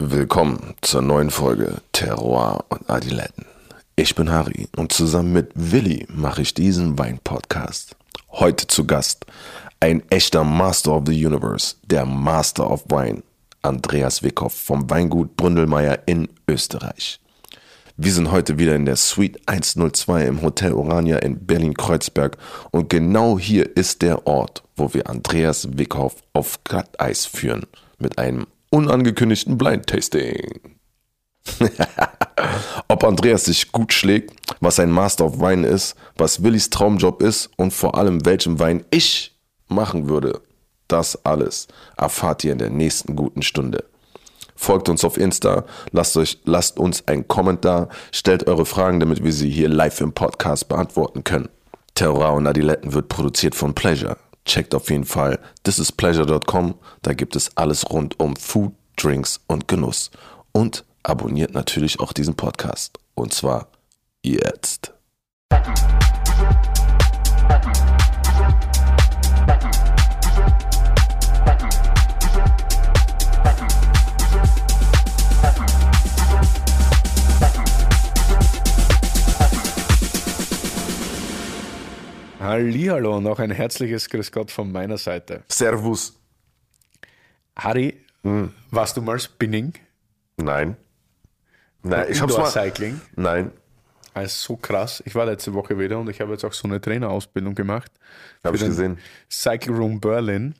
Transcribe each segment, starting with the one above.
Willkommen zur neuen Folge Terroir und Adiletten. Ich bin Harry und zusammen mit Willi mache ich diesen Wein-Podcast. Heute zu Gast ein echter Master of the Universe, der Master of Wine, Andreas Wickhoff vom Weingut Bründelmeier in Österreich. Wir sind heute wieder in der Suite 102 im Hotel Orania in Berlin-Kreuzberg und genau hier ist der Ort, wo wir Andreas Wickhoff auf Glatteis führen mit einem unangekündigten Blind Tasting. Ob Andreas sich gut schlägt, was ein Master of Wine ist, was Willis Traumjob ist und vor allem welchen Wein ich machen würde, das alles erfahrt ihr in der nächsten guten Stunde. Folgt uns auf Insta, lasst, euch, lasst uns einen Kommentar, stellt eure Fragen, damit wir sie hier live im Podcast beantworten können. Terror und Adiletten wird produziert von Pleasure. Checkt auf jeden Fall thisispleasure.com, da gibt es alles rund um Food, Drinks und Genuss. Und abonniert natürlich auch diesen Podcast. Und zwar jetzt. Hallihallo und auch ein herzliches Grüß Gott von meiner Seite. Servus. Harry, warst du mal Spinning? Nein. Nein, ich hab's mal. Cycling. Nein, Also so krass. Ich war letzte Woche wieder und ich habe jetzt auch so eine Trainerausbildung gemacht. habe ich gesehen. Cycle Room Berlin.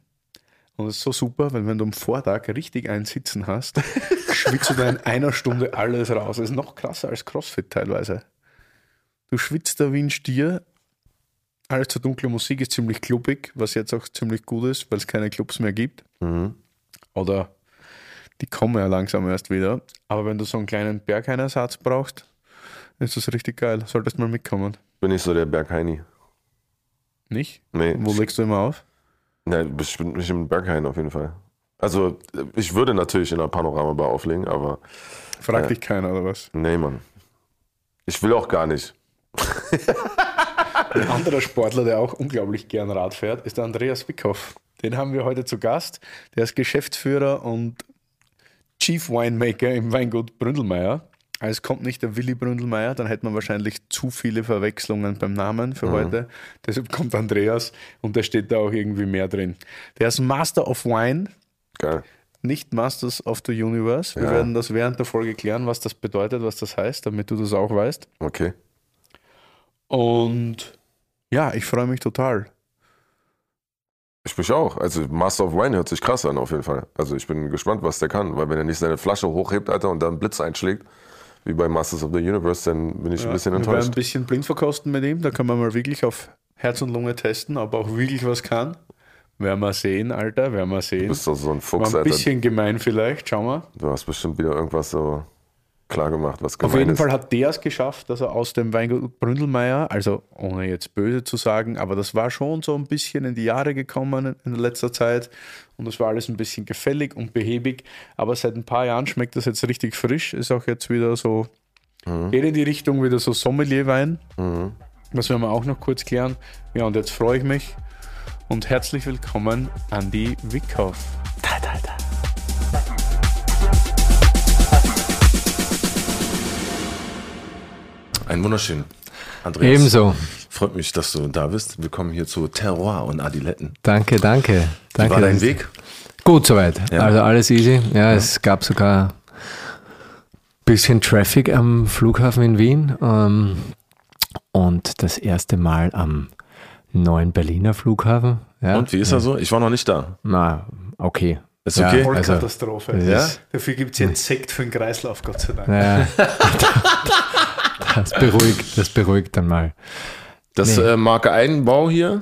Und es ist so super, weil wenn du am Vortag richtig einen Sitzen hast, schwitzt du da in einer Stunde alles raus. Das ist noch krasser als Crossfit teilweise. Du schwitzt da wie ein Stier. Alles zur dunkle Musik ist ziemlich klubbig, was jetzt auch ziemlich gut ist, weil es keine Clubs mehr gibt. Mhm. Oder die kommen ja langsam erst wieder. Aber wenn du so einen kleinen Bergheinersatz brauchst, ist das richtig geil. Solltest mal mitkommen. Bin ich so der Bergheini. Nicht? Nee, Wo legst du immer auf? Nein, bestimmt nicht im Berghain auf jeden Fall. Also, ich würde natürlich in einer Panoramabar auflegen, aber Fragt Ja. dich keiner oder was? nee, Mann. Ich will auch gar nicht. Ein anderer Sportler, der auch unglaublich gern Rad fährt, ist der Andreas Wickhoff. Den haben wir heute zu Gast. Der ist Geschäftsführer und Chief Winemaker im Weingut Bründelmeier. Also es kommt nicht der Willi Bründelmeier, dann hätte man wahrscheinlich zu viele Verwechslungen beim Namen für heute. Deshalb kommt Andreas und da steht da auch irgendwie mehr drin. Der ist Master of Wine, Geil. nicht Masters of the Universe. Wir Ja. werden das während der Folge klären, was das bedeutet, was das heißt, damit du das auch weißt. Okay. Und ja, ich freue mich total. Ich mich auch. Also, Master of Wine hört sich krass an, auf jeden Fall. Also, ich bin gespannt, was der kann, weil wenn er nicht seine Flasche hochhebt, Alter, und dann Blitz einschlägt, wie bei Masters of the Universe, dann bin ich ein bisschen wir werden ein enttäuscht. bisschen blind verkosten mit ihm. Da können wir mal wirklich auf Herz und Lunge testen, ob er auch wirklich was kann. Werden wir sehen, Alter, werden wir Du sehen. bist doch so ein Fuchs, War ein Alter. bisschen gemein vielleicht, schauen wir. Du hast bestimmt wieder irgendwas so klar gemacht, was Auf gemein jeden ist. Fall hat der es geschafft, dass er aus dem Weingut Bründelmeier, also ohne jetzt böse zu sagen, aber das war schon so ein bisschen in die Jahre gekommen in letzter Zeit und das war alles ein bisschen gefällig und behäbig, aber seit ein paar Jahren schmeckt das jetzt richtig frisch, ist auch jetzt wieder so, geht in die Richtung wieder so Sommelierwein, Mhm. das werden wir auch noch kurz klären. Ja, und jetzt freue ich mich und herzlich willkommen Andy Wickhoff. Ein wunderschön. Andreas. Ebenso. Freut mich, dass du da bist. Willkommen hier zu Terroir und Adiletten. Danke, danke. Wie danke war dein Weg? Gut soweit. Ja. Also alles easy. Ja, es gab sogar ein bisschen Traffic am Flughafen in Wien. Ähm, und das erste Mal am neuen Berliner Flughafen. Ja. Und wie ist er so? Ich war noch nicht da. Na, okay. Ist Ja, okay? also- Vollkatastrophe. Ja? ist- Dafür gibt es jetzt Sekt für den Kreislauf, Gott sei Dank. Das beruhigt, das beruhigt dann mal. Das Nee. äh, Marke Eigenbau hier.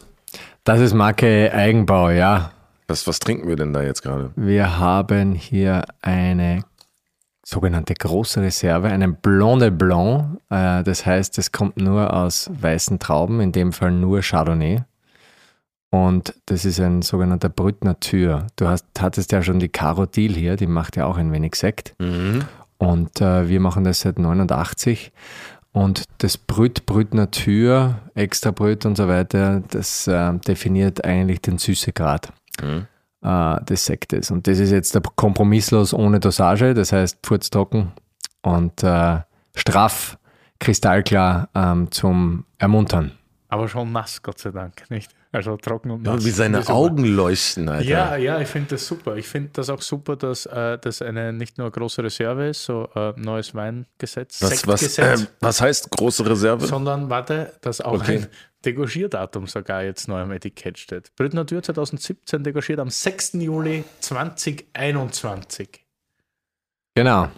Das ist Marke Eigenbau, ja. Was, was trinken wir denn da jetzt gerade? Wir haben hier eine sogenannte große Reserve, einen Blanc de Blanc. Äh, das heißt, es kommt nur aus weißen Trauben, in dem Fall nur Chardonnay. Und das ist ein sogenannter Brut Nature. Du hast, hattest ja schon die Caro Deal hier, die macht ja auch ein wenig Sekt. Und äh, wir machen das seit 89. Und das Brüt, Brüt Natur, Extra Brüt und so weiter, das äh, definiert eigentlich den Süßegrad. Mhm. äh, des Sektes. Und das ist jetzt der kompromisslos ohne Dosage, das heißt furztrocken und äh, straff, kristallklar ähm, zum Ermuntern. Aber schon nass, Gott sei Dank, nicht? Also trocken und Ja, nass. wie seine. Augen leuchten, Alter. Ja, ja, ich finde das super. Ich finde das auch super, dass äh, das eine nicht nur große Reserve ist, so äh, neues Weingesetz, Was, was, ähm, was heißt große Reserve? sondern warte, dass auch Okay. ein Degorgierdatum sogar jetzt neu am Etikett steht. Brüt Natur 2017 degorgiert am 6. Juli 2021. Genau.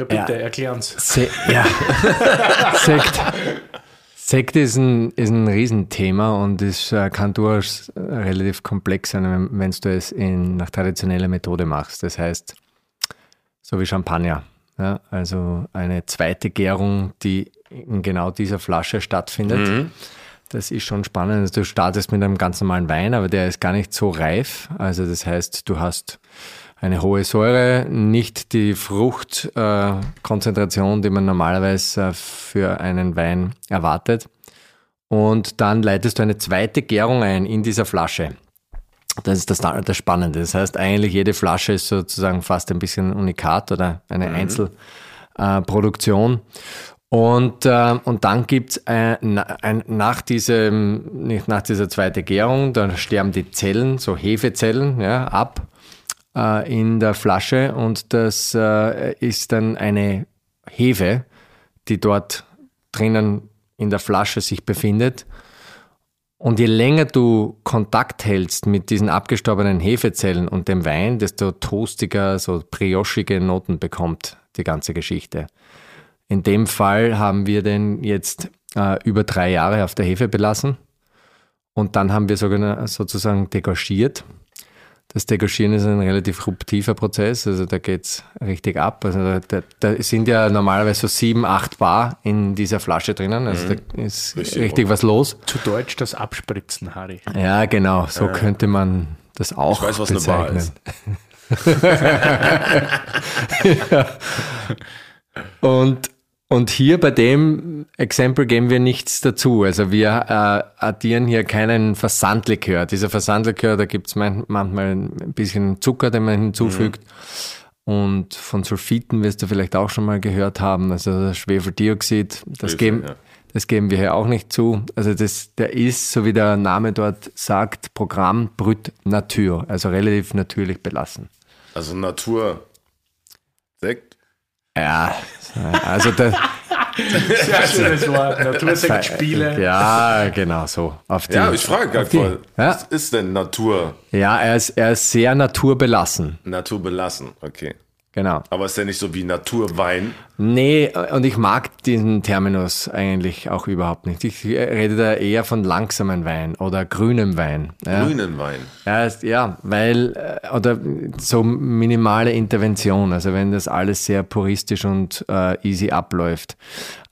Ja, bitte, Ja. erklären's. Se ja. Sekt. Sekt ist ein, ist ein Riesenthema und es äh, kann durchaus äh, relativ komplex sein, wenn, du es in, nach traditioneller Methode machst. Das heißt, so wie Champagner. Ja, also eine zweite Gärung, die in genau dieser Flasche stattfindet. Das ist schon spannend. Also Du startest mit einem ganz normalen Wein, aber der ist gar nicht so reif. Also das heißt, du hast eine hohe Säure, nicht die Fruchtkonzentration, äh, die man normalerweise äh, für einen Wein erwartet. Und dann leitest du eine zweite Gärung ein in dieser Flasche. Das ist das, das Spannende. Das heißt, eigentlich jede Flasche ist sozusagen fast ein bisschen unikat oder eine Einzelproduktion. Und, äh, und dann gibt's äh, na, ein, nach, diesem, nach dieser zweiten Gärung, dann sterben die Zellen, so Hefezellen, ja, ab äh, in der Flasche und das äh, ist dann eine Hefe, die dort drinnen in der Flasche sich befindet. Und je länger du Kontakt hältst mit diesen abgestorbenen Hefezellen und dem Wein, desto toastiger, so briochige Noten bekommt die ganze Geschichte. In dem Fall haben wir den jetzt äh, über drei Jahre auf der Hefe belassen und dann haben wir sogar sozusagen degorgiert. Das Degorgieren ist ein relativ ruptiver Prozess, also da geht's richtig ab. Also da, da, da sind ja normalerweise so sieben, acht Bar in dieser Flasche drinnen, also da ist Richtig richtig, was los. Zu Deutsch das Abspritzen, Harry. Ja, genau, so könnte man das auch Ich weiß, was eine Bar bezeichnen. ist. Und, und hier bei dem Exempel geben wir nichts dazu. Also wir äh, addieren hier keinen Versandlikör. Dieser Versandlikör, da gibt es man, manchmal ein bisschen Zucker, den man hinzufügt. Und von Sulfiten wirst du vielleicht auch schon mal gehört haben. Also Schwefeldioxid, das, Schwefel, geben, ja. das geben wir hier auch nicht zu. Also das, der ist, so wie der Name dort sagt, Programm Brut Natur, also relativ natürlich belassen. Also Natur. Sekt. Ja, also der, Sehr schönes Wort. Natursektspiele. Ja, genau so. Auf die, Ja, ich frage die- einfach, Ja, was ist denn Natur? ja er, ist, er ist sehr naturbelassen. Natur belassen, okay. Genau. Aber ist ja nicht so wie Naturwein. Nee, und ich mag diesen Terminus eigentlich auch überhaupt nicht. Ich rede da eher von langsamen Wein oder grünem Wein. Ja. Grünen Wein. Ja, ist, ja, weil, äh, oder so minimale Intervention, also wenn das alles sehr puristisch und äh, easy abläuft.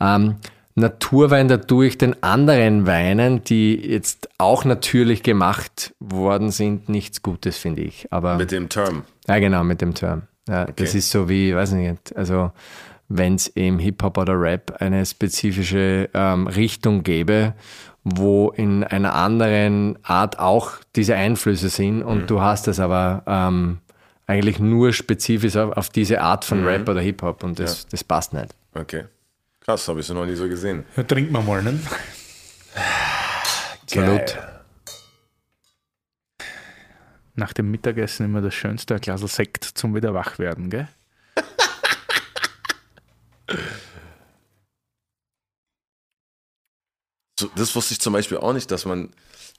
Ähm, Naturwein, da tue ich den anderen Weinen, die jetzt auch natürlich gemacht worden sind, nichts Gutes, finde ich. Aber Mit dem Term. ja, genau, mit dem Term. Ja, Das ist so wie, weiß nicht, also wenn es im Hip-Hop oder Rap eine spezifische ähm, Richtung gäbe, wo in einer anderen Art auch diese Einflüsse sind und du hast das aber ähm, eigentlich nur spezifisch auf, auf diese Art von Rap oder Hip-Hop und das, das passt nicht. Okay. Krass, habe ich so noch nie so gesehen. Ja, trinken wir mal, ne? Salut. Nach dem Mittagessen immer das Schönste, ein Glas Sekt zum wieder wach werden, gell? So, das wusste ich zum Beispiel auch nicht, dass man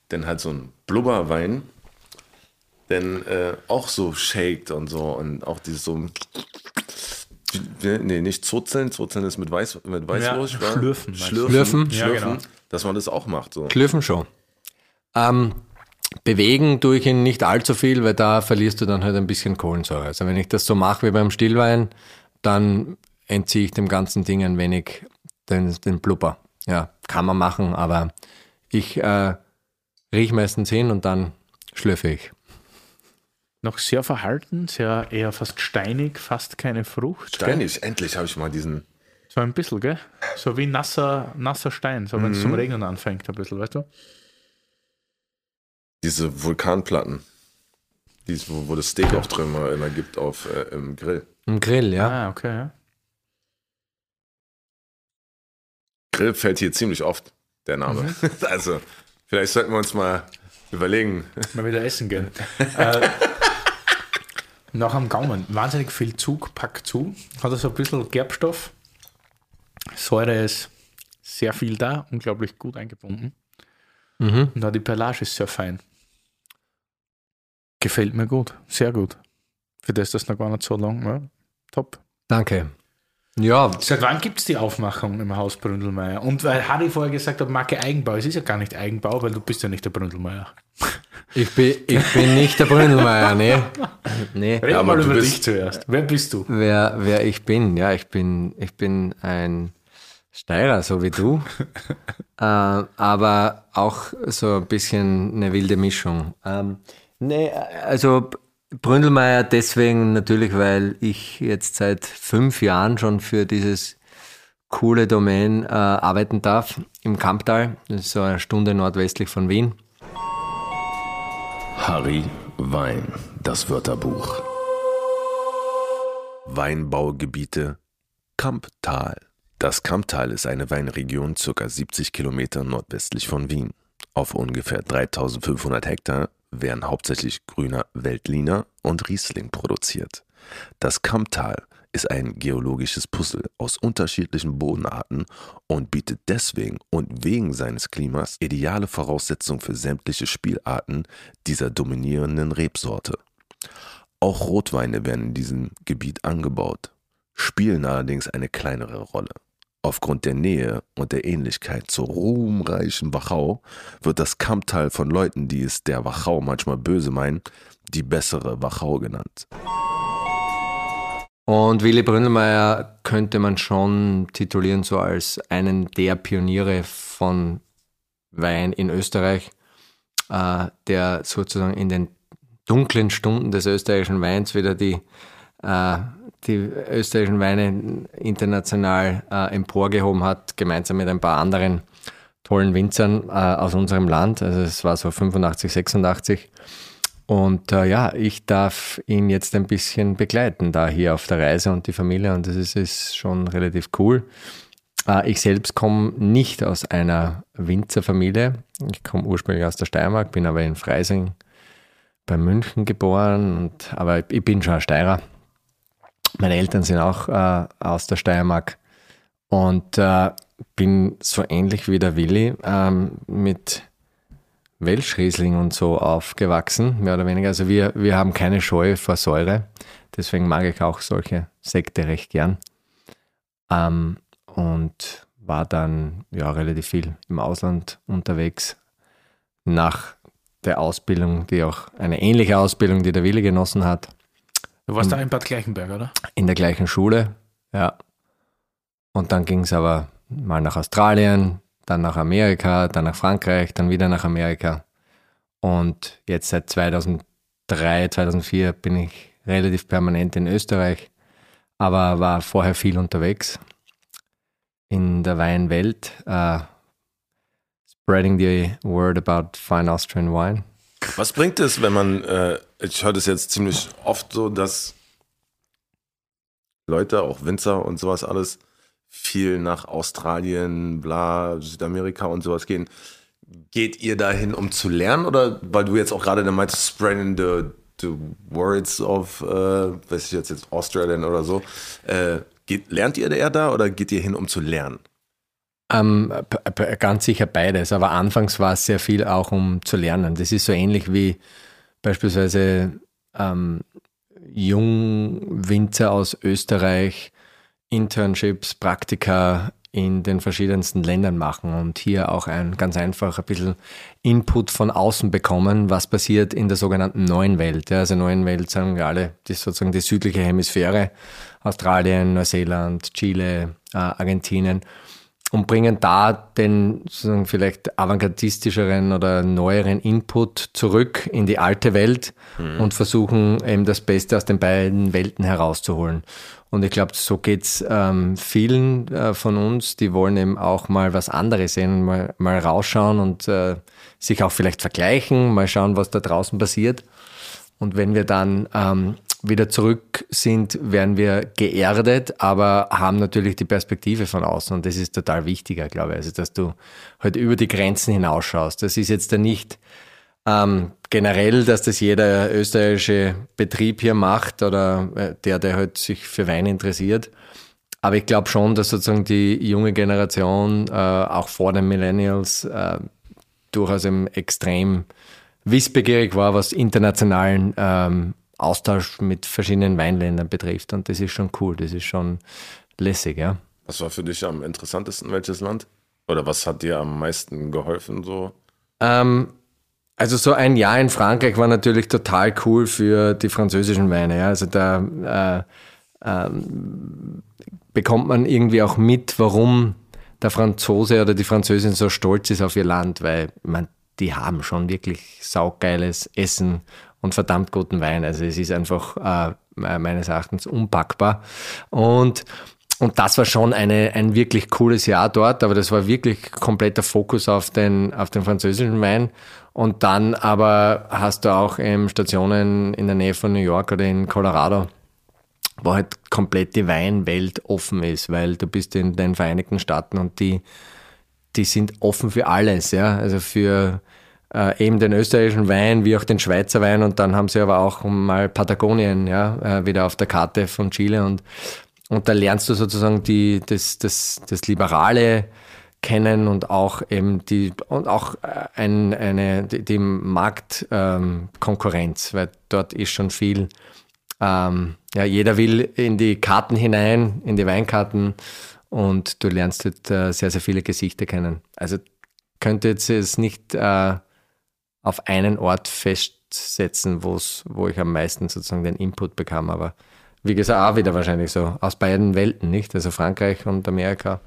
dann halt so einen Blubberwein dann äh, auch so shakt und so und auch dieses so nee, nicht Zozeln, Zozeln ist mit Weiß mit Weißwurst, Ja, schlürfen, du? Schlürfen? Schlürfen, Ja, schlürfen, genau. dass man das auch macht so. Klüffen schon. Ähm, bewegen tue ich ihn nicht allzu viel, weil da verlierst du dann halt ein bisschen Kohlensäure. Also wenn ich das so mache wie beim Stillwein, dann entziehe ich dem ganzen Ding ein wenig den, den Blubber. Ja, kann man machen, aber ich äh, riech meistens hin und dann schlürfe ich. Noch sehr verhalten, sehr eher fast steinig, fast keine Frucht. Steinig, endlich habe ich mal diesen So ein bisschen, gell? So wie nasser, nasser Stein, so wenn es zum Regnen anfängt, ein bisschen, weißt du? Diese Vulkanplatten. Dies, wo, wo das Steak auch drin mal immer gibt auf, äh, im Grill. Im Grill, ja. Ah, okay, ja. Grill fällt hier ziemlich oft, der Name. Mhm. Also, vielleicht sollten wir uns mal überlegen. Mal wieder essen gehen. äh, nach am Gaumen, wahnsinnig viel Zug, pack zu. Hat so ein bisschen Gerbstoff. Säure ist sehr viel da, unglaublich gut eingebunden. Mhm. Und auch die Perlage ist sehr fein. Gefällt mir gut, sehr gut. Für das das noch gar nicht so lang war. Top. Danke. Ja, Seit wann gibt es die Aufmachung im Haus Bründelmeier? Und weil Harry vorher gesagt hat, Marke Eigenbau, es ist ja gar nicht Eigenbau, weil du bist ja nicht der Bründelmeier. ich bin, ich bin nicht der Bründelmeier, nee. nee. Reden aber mal du über bist- dich zuerst. Wer bist du? Wer, wer ich bin, ja, ich bin, ich bin ein Steirer, so wie du. äh, aber auch so ein bisschen eine wilde Mischung. Ähm, nee, also Bründelmeier deswegen natürlich, weil ich jetzt seit fünf Jahren schon für dieses coole Domain äh, arbeiten darf im Kamptal. Das ist so eine Stunde nordwestlich von Wien. Harry Wein, das Wörterbuch. Weinbaugebiete Kamptal. Das Kamptal ist eine Weinregion ca. 70 Kilometer nordwestlich von Wien. Auf ungefähr 3500 Hektar werden hauptsächlich grüner Veltliner und Riesling produziert. Das Kamptal ist ein geologisches Puzzle aus unterschiedlichen Bodenarten und bietet deswegen und wegen seines Klimas ideale Voraussetzungen für sämtliche Spielarten dieser dominierenden Rebsorte. Auch Rotweine werden in diesem Gebiet angebaut, spielen allerdings eine kleinere Rolle. Aufgrund der Nähe und der Ähnlichkeit zur ruhmreichen Wachau wird das Kamptal von Leuten, die es der Wachau manchmal böse meinen, die bessere Wachau genannt. Und Willy Bründelmeier könnte man schon titulieren so als einen der Pioniere von Wein in Österreich, äh, der sozusagen in den dunklen Stunden des österreichischen Weins wieder die, äh, die österreichischen Weine international äh, emporgehoben hat, gemeinsam mit ein paar anderen tollen Winzern äh, aus unserem Land. Also es war so 85, 86. Und äh, ja, ich darf ihn jetzt ein bisschen begleiten, da hier auf der Reise und die Familie. Und das ist, ist schon relativ cool. Äh, ich selbst komme nicht aus einer Winzerfamilie. Ich komme ursprünglich aus der Steiermark, bin aber in Freising bei München geboren. Und, aber ich bin schon ein Steirer. Meine Eltern sind auch äh, aus der Steiermark. Und äh, bin so ähnlich wie der Willi ähm, mit Welschriesling und so aufgewachsen, mehr oder weniger. Also wir, wir haben keine Scheu vor Säure. Deswegen mag ich auch solche Sekte recht gern. Ähm, und war dann ja relativ viel im Ausland unterwegs. Nach der Ausbildung, die auch eine ähnliche Ausbildung, die der Willi genossen hat, Du warst da in Bad Gleichenberg, oder? in der gleichen Schule. Ja. Und dann ging es aber mal nach Australien, dann nach Amerika, dann nach Frankreich, dann wieder nach Amerika. Und jetzt seit 2003, 2004 bin ich relativ permanent in Österreich, aber war vorher viel unterwegs in der Weinwelt. Uh, spreading the word about fine Austrian wine. Was bringt es, wenn man, äh, ich höre das jetzt ziemlich oft so, dass Leute, auch Winzer und sowas alles, viel nach Australien, bla, Südamerika und sowas gehen. Geht ihr dahin, um zu lernen? Oder weil du jetzt auch gerade da meintest, spreading the, the words of, äh, weiß ich jetzt, jetzt Australien oder so. Äh, geht, lernt ihr eher da oder geht ihr hin, um zu lernen? Ähm, ganz sicher beides, aber anfangs war es sehr viel auch um zu lernen. Das ist so ähnlich wie beispielsweise ähm, Jungwinzer aus Österreich Internships, Praktika in den verschiedensten Ländern machen und hier auch ein ganz einfach ein bisschen Input von außen bekommen, was passiert in der sogenannten neuen Welt. Ja, also neuen Welt sagen wir alle, das ist sozusagen die südliche Hemisphäre, Australien, Neuseeland, Chile, äh, Argentinien und bringen da den sozusagen vielleicht avantgardistischeren oder neueren Input zurück in die alte Welt und versuchen eben das Beste aus den beiden Welten herauszuholen. Und ich glaube, so geht's ähm, vielen äh, von uns, die wollen eben auch mal was anderes sehen, mal, mal rausschauen und äh, sich auch vielleicht vergleichen, mal schauen, was da draußen passiert. Und wenn wir dann ähm, wieder zurück sind, werden wir geerdet, aber haben natürlich die Perspektive von außen. Und das ist total wichtiger, glaube ich. Also, dass du halt über die Grenzen hinausschaust. Das ist jetzt da nicht ähm, generell, dass das jeder österreichische Betrieb hier macht oder äh, der, der halt sich für Wein interessiert. Aber ich glaube schon, dass sozusagen die junge Generation, äh, auch vor den Millennials, äh, durchaus extrem wissbegierig war, was internationalen ähm, Austausch mit verschiedenen Weinländern betrifft. Und das ist schon cool, das ist schon lässig, ja. Was war für dich am interessantesten, welches Land? Oder was hat dir am meisten geholfen so? Ähm, also so ein Jahr in Frankreich war natürlich total cool für die französischen Weine. Ja. Also da äh, äh, bekommt man irgendwie auch mit, warum der Franzose oder die Französin so stolz ist auf ihr Land, weil man, die haben schon wirklich saugeiles Essen und verdammt guten Wein. Also es ist einfach äh, meines Erachtens unpackbar. Und und das war schon eine, ein wirklich cooles Jahr dort, aber das war wirklich kompletter Fokus auf den, auf den französischen Wein. Und dann aber hast du auch ähm, Stationen in der Nähe von New York oder in Colorado, wo halt komplett die Weinwelt offen ist, weil du bist in den Vereinigten Staaten und die, die sind offen für alles, ja. Also für äh, eben den österreichischen Wein wie auch den Schweizer Wein und dann haben sie aber auch mal Patagonien, ja, äh, wieder auf der Karte von Chile und und da lernst du sozusagen die, das, das, das Liberale kennen und auch eben die und auch äh, ein, eine die, die Marktkonkurrenz, ähm, weil dort ist schon viel. Ähm, ja, jeder will in die Karten hinein, in die Weinkarten und du lernst dort äh, sehr, sehr viele Gesichter kennen. Also könnte jetzt es nicht äh, auf einen Ort festsetzen, wo ich am meisten sozusagen den Input bekam, aber wie gesagt, auch wieder wahrscheinlich so aus beiden Welten, nicht? Also Frankreich und Amerika.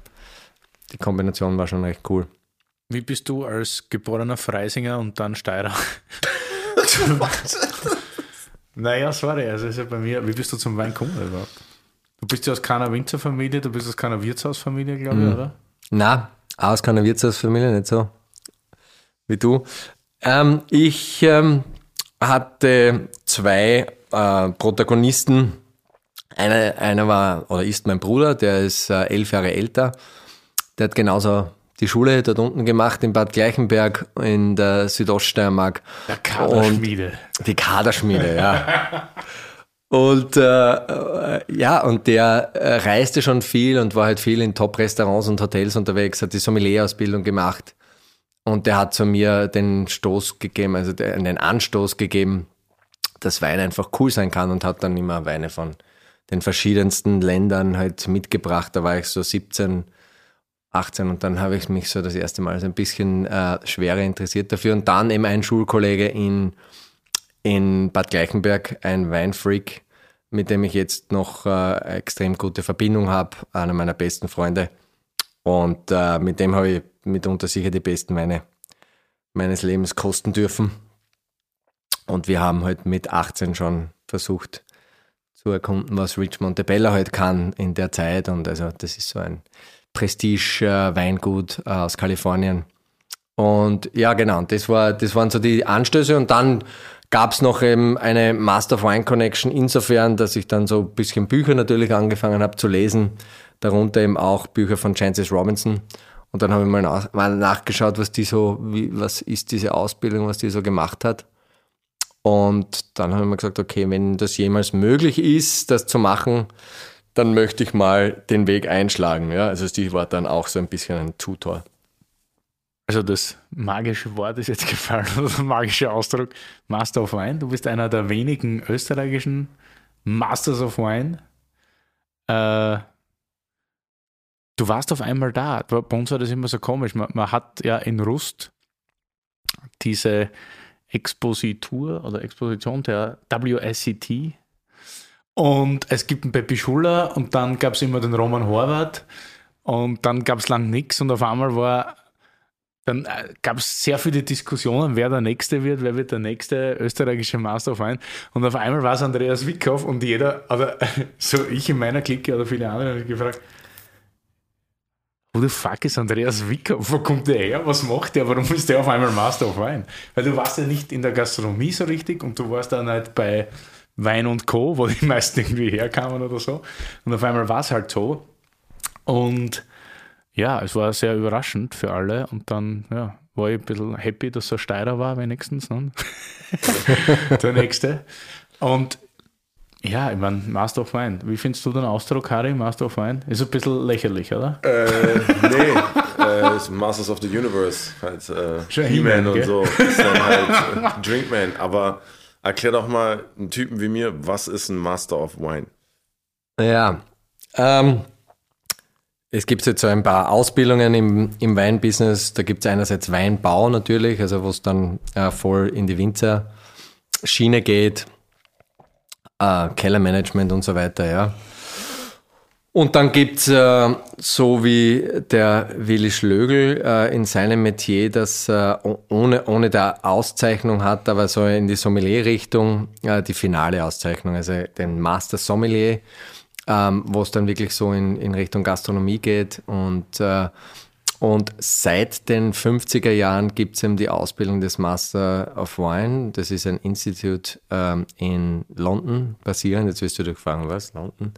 Die Kombination war schon recht cool. Wie bist du als geborener Freisinger und dann Steirer? naja, sorry, also ist ja bei mir, wie bist du zum Wein gekommen überhaupt? Du bist ja aus keiner Winzerfamilie, du bist aus keiner Wirtshausfamilie, glaube ich, mhm. oder? Na, aus keiner Wirtshausfamilie, nicht so wie du. Ähm, ich ähm, hatte zwei äh, Protagonisten einer, einer war oder ist mein Bruder, der ist äh, elf Jahre älter. Der hat genauso die Schule dort unten gemacht in Bad Gleichenberg in der Südoststeiermark. Der Kaderschmiede. Und die Kaderschmiede, ja. Und äh, ja, und der äh, reiste schon viel und war halt viel in Top-Restaurants und Hotels unterwegs, hat die Sommelier-Ausbildung gemacht. Und der hat zu mir den Stoß gegeben, also den Anstoß gegeben, dass Wein einfach cool sein kann und hat dann immer Weine von den verschiedensten Ländern halt mitgebracht. Da war ich so 17, 18 und dann habe ich mich so das erste Mal so ein bisschen äh, schwerer interessiert dafür. Und dann eben ein Schulkollege in, in Bad Gleichenberg, ein Weinfreak, mit dem ich jetzt noch äh, extrem gute Verbindung habe, einer meiner besten Freunde. Und äh, mit dem habe ich mitunter sicher die besten Weine meines Lebens kosten dürfen. Und wir haben halt mit 18 schon versucht, zu erkunden, was Rich Montebello halt kann in der Zeit. Und also das ist so ein Prestige-Weingut äh, aus Kalifornien. Und ja, genau, das, war, das waren so die Anstöße. Und dann gab es noch eben eine Master of Wine Connection insofern, dass ich dann so ein bisschen Bücher natürlich angefangen habe zu lesen. Darunter eben auch Bücher von Chances Robinson. Und dann habe ich mal, nach, mal nachgeschaut, was die so, wie, was ist diese Ausbildung, was die so gemacht hat. Und dann haben wir gesagt, okay, wenn das jemals möglich ist, das zu machen, dann möchte ich mal den Weg einschlagen. Ja? Also die war dann auch so ein bisschen ein Tutor. Also das magische Wort ist jetzt gefallen, oder der magische Ausdruck, Master of Wine. Du bist einer der wenigen österreichischen Masters of Wine. Äh, du warst auf einmal da. Bei uns war das immer so komisch. Man, man hat ja in Rust diese Expositur oder Exposition der WSCT. Und es gibt einen Peppi Schuller und dann gab es immer den Roman Horvath und dann gab es lang nichts und auf einmal war, dann äh, gab es sehr viele Diskussionen, wer der Nächste wird, wer wird der nächste österreichische Master of Wine. Und auf einmal war es Andreas Wickhoff und jeder, oder so ich in meiner Clique oder viele andere, haben gefragt, Who the fuck ist Andreas Wicker? Wo kommt der her? Was macht der? Warum ist der auf einmal Master of Wine? Weil du warst ja nicht in der Gastronomie so richtig und du warst dann halt bei Wein und Co., wo die meisten irgendwie herkamen oder so. Und auf einmal war es halt so. Und ja, es war sehr überraschend für alle. Und dann ja, war ich ein bisschen happy, dass er Steirer war, wenigstens. Ne? Der nächste. Und ja, ich meine, Master of Wine. Wie findest du den Ausdruck, Harry, Master of Wine? Ist ein bisschen lächerlich, oder? Äh, nee, äh, Masters of the Universe, halt äh, He-Man und so. Ist dann halt äh, Drinkman. Aber erklär doch mal einen Typen wie mir, was ist ein Master of Wine? Ja, ähm, es gibt jetzt so ein paar Ausbildungen im, im Weinbusiness. Da gibt es einerseits Weinbau natürlich, also wo es dann äh, voll in die Winzerschiene geht äh, Kellermanagement und so weiter, ja. Und dann gibt's äh, so wie der Willi Schlögel äh, in seinem Metier, das äh, ohne, ohne der Auszeichnung hat, aber so in die Sommelier-Richtung äh, die finale Auszeichnung, also den Master Sommelier, ähm, wo es dann wirklich so in, in Richtung Gastronomie geht und äh, und seit den 50er Jahren gibt es eben die Ausbildung des Master of Wine. Das ist ein Institut ähm, in London basierend. Jetzt wirst du dich fragen, was? London?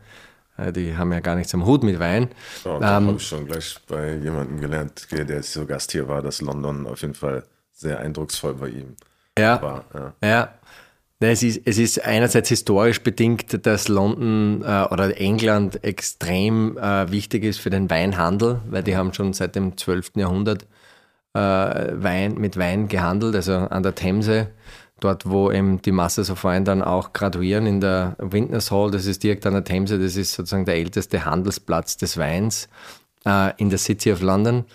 Äh, die haben ja gar nichts am Hut mit Wein. Da ähm, habe ich schon gleich bei jemandem gelernt, der so Gast hier war, dass London auf jeden Fall sehr eindrucksvoll bei ihm ja, war. Ja. ja. Es ist, es ist einerseits historisch bedingt, dass London äh, oder England extrem äh, wichtig ist für den Weinhandel, weil die haben schon seit dem 12. Jahrhundert äh, Wein, mit Wein gehandelt, also an der Themse, dort wo eben die Masters of Wine dann auch graduieren in der Wintners Hall, das ist direkt an der Themse, das ist sozusagen der älteste Handelsplatz des Weins äh, in der City of London.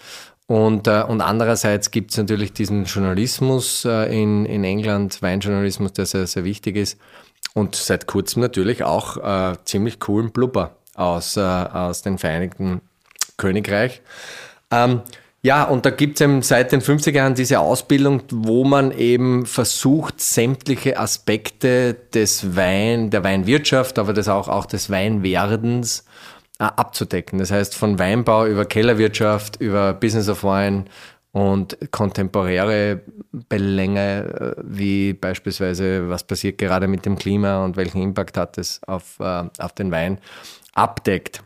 Und, äh, und andererseits gibt es natürlich diesen Journalismus äh, in, in England, Weinjournalismus, der sehr, sehr wichtig ist. Und seit kurzem natürlich auch äh, ziemlich coolen Blubber aus, äh, aus den Vereinigten Königreich. Ähm, ja, und da gibt es eben seit den 50er Jahren diese Ausbildung, wo man eben versucht, sämtliche Aspekte des Wein, der Weinwirtschaft, aber das auch, auch des Weinwerdens abzudecken. Das heißt, von Weinbau über Kellerwirtschaft, über Business of Wine und kontemporäre Belänge, äh, wie beispielsweise, was passiert gerade mit dem Klima und welchen Impact hat es auf, äh, auf den Wein, abdeckt.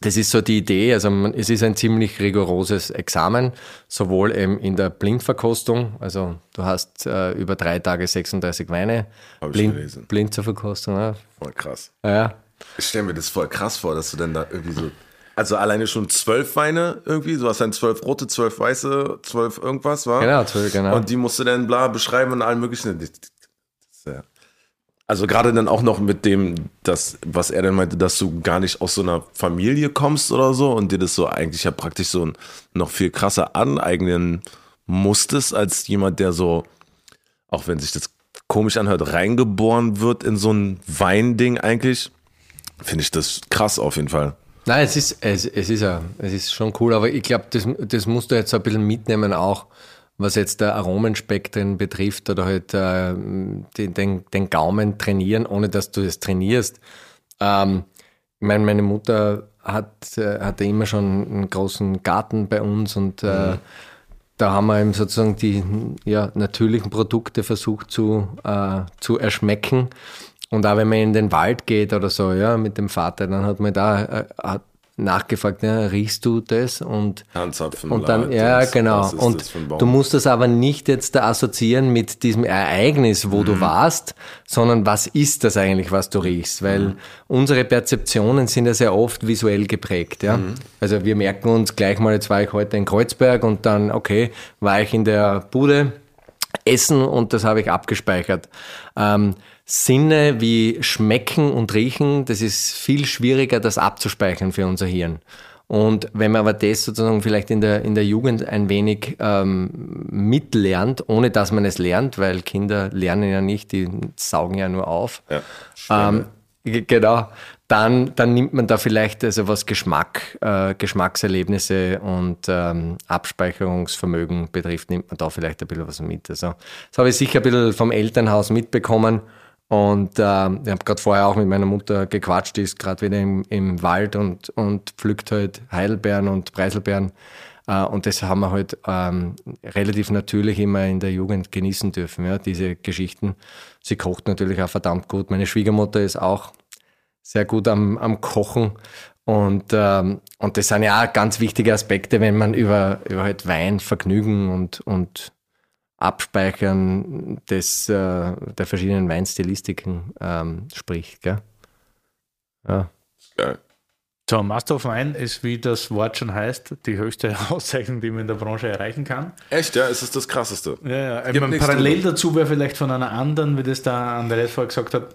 Das ist so die Idee. Also es ist ein ziemlich rigoroses Examen, sowohl eben in der Blindverkostung. Also du hast äh, über drei Tage 36 Weine blind, blind zur Verkostung. Ja. Voll krass. Ja, ich stelle mir das voll krass vor, dass du dann da irgendwie so. Also alleine schon zwölf Weine irgendwie, du hast dann zwölf rote, zwölf weiße, zwölf irgendwas, war? Genau, zwölf, genau. Und die musst du dann bla beschreiben und allen möglichen. Also gerade dann auch noch mit dem, das, was er dann meinte, dass du gar nicht aus so einer Familie kommst oder so und dir das so eigentlich ja praktisch so noch viel krasser aneignen musstest, als jemand, der so, auch wenn sich das komisch anhört, reingeboren wird in so ein Weinding eigentlich finde ich das krass auf jeden Fall. Nein, es ist, es, es ist, ja, es ist schon cool, aber ich glaube, das, das musst du jetzt so ein bisschen mitnehmen auch, was jetzt der Aromenspektren betrifft oder halt äh, den, den, den, Gaumen trainieren, ohne dass du es trainierst. Ähm, ich meine, meine Mutter hat, äh, hatte immer schon einen großen Garten bei uns und äh, mhm. da haben wir eben sozusagen die ja, natürlichen Produkte versucht zu, äh, zu erschmecken. Und auch wenn man in den Wald geht oder so, ja, mit dem Vater, dann hat man da äh, hat nachgefragt, ja, riechst du das? Und, und dann, ja, genau. Und du musst das aber nicht jetzt da assoziieren mit diesem Ereignis, wo mhm. du warst, sondern was ist das eigentlich, was du riechst? Weil mhm. unsere Perzeptionen sind ja sehr oft visuell geprägt, ja. Mhm. Also wir merken uns gleich mal, jetzt war ich heute in Kreuzberg und dann, okay, war ich in der Bude essen und das habe ich abgespeichert. Ähm, Sinne wie Schmecken und Riechen, das ist viel schwieriger, das abzuspeichern für unser Hirn. Und wenn man aber das sozusagen vielleicht in der, in der Jugend ein wenig ähm, mitlernt, ohne dass man es lernt, weil Kinder lernen ja nicht, die saugen ja nur auf. Ja, ähm, genau, dann, dann nimmt man da vielleicht also was Geschmack, äh, Geschmackserlebnisse und ähm, Abspeicherungsvermögen betrifft, nimmt man da vielleicht ein bisschen was mit. Also das habe ich sicher ein bisschen vom Elternhaus mitbekommen Und äh, ich habe gerade vorher auch mit meiner Mutter gequatscht, die ist gerade wieder im, im Wald und, und pflückt halt Heidelbeeren und Preiselbeeren. Äh, und das haben wir halt ähm, relativ natürlich immer in der Jugend genießen dürfen, ja, diese Geschichten. Sie kocht natürlich auch verdammt gut. Meine Schwiegermutter ist auch sehr gut am, am Kochen. Und, ähm, und das sind ja auch ganz wichtige Aspekte, wenn man über, über halt Wein, Vergnügen und, und Abspeichern des, äh, der verschiedenen Weinstilistiken ähm, spricht. Gell? Ja. Geil. So, Master of Wine ist, wie das Wort schon heißt, die höchste Auszeichnung, die man in der Branche erreichen kann. Echt, ja, es ist das Krasseste. Ja, ja. Meine, parallel drüber. dazu wäre vielleicht von einer anderen, wie das da Andreas vorher gesagt hat,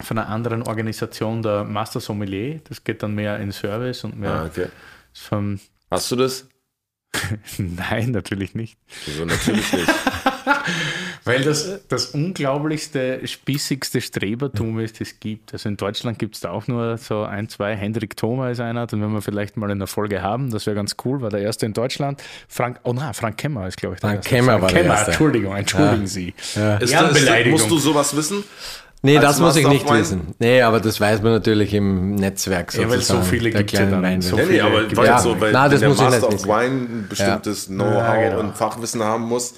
von einer anderen Organisation der Master Sommelier. Das geht dann mehr in Service und mehr Ah, okay. vom. Hast du das? Nein, natürlich nicht. So, natürlich nicht. Weil das das unglaublichste, spießigste Strebertum ist, das es gibt. Also in Deutschland gibt es da auch nur so ein, zwei. Hendrik Thoma ist einer, den werden wir vielleicht mal in der Folge haben. Das wäre ganz cool, war der erste in Deutschland. Frank, oh nein, Frank Kemmer ist, glaube ich, der Frank erste. Kemmer war der Kemmer, erste. Entschuldigung, entschuldigen Sie. Ja. Ist das, musst du sowas wissen? Nee, das muss ich nicht wissen. Nee, aber das weiß man natürlich im Netzwerk Ja, weil so sozusagen. viele der gibt's ja dann. So Ja, nee, aber gibt- Ja. so, weil Na, das muss ich Master nicht of wissen. Wine ein bestimmtes Know-how Ja, genau. und Fachwissen haben muss,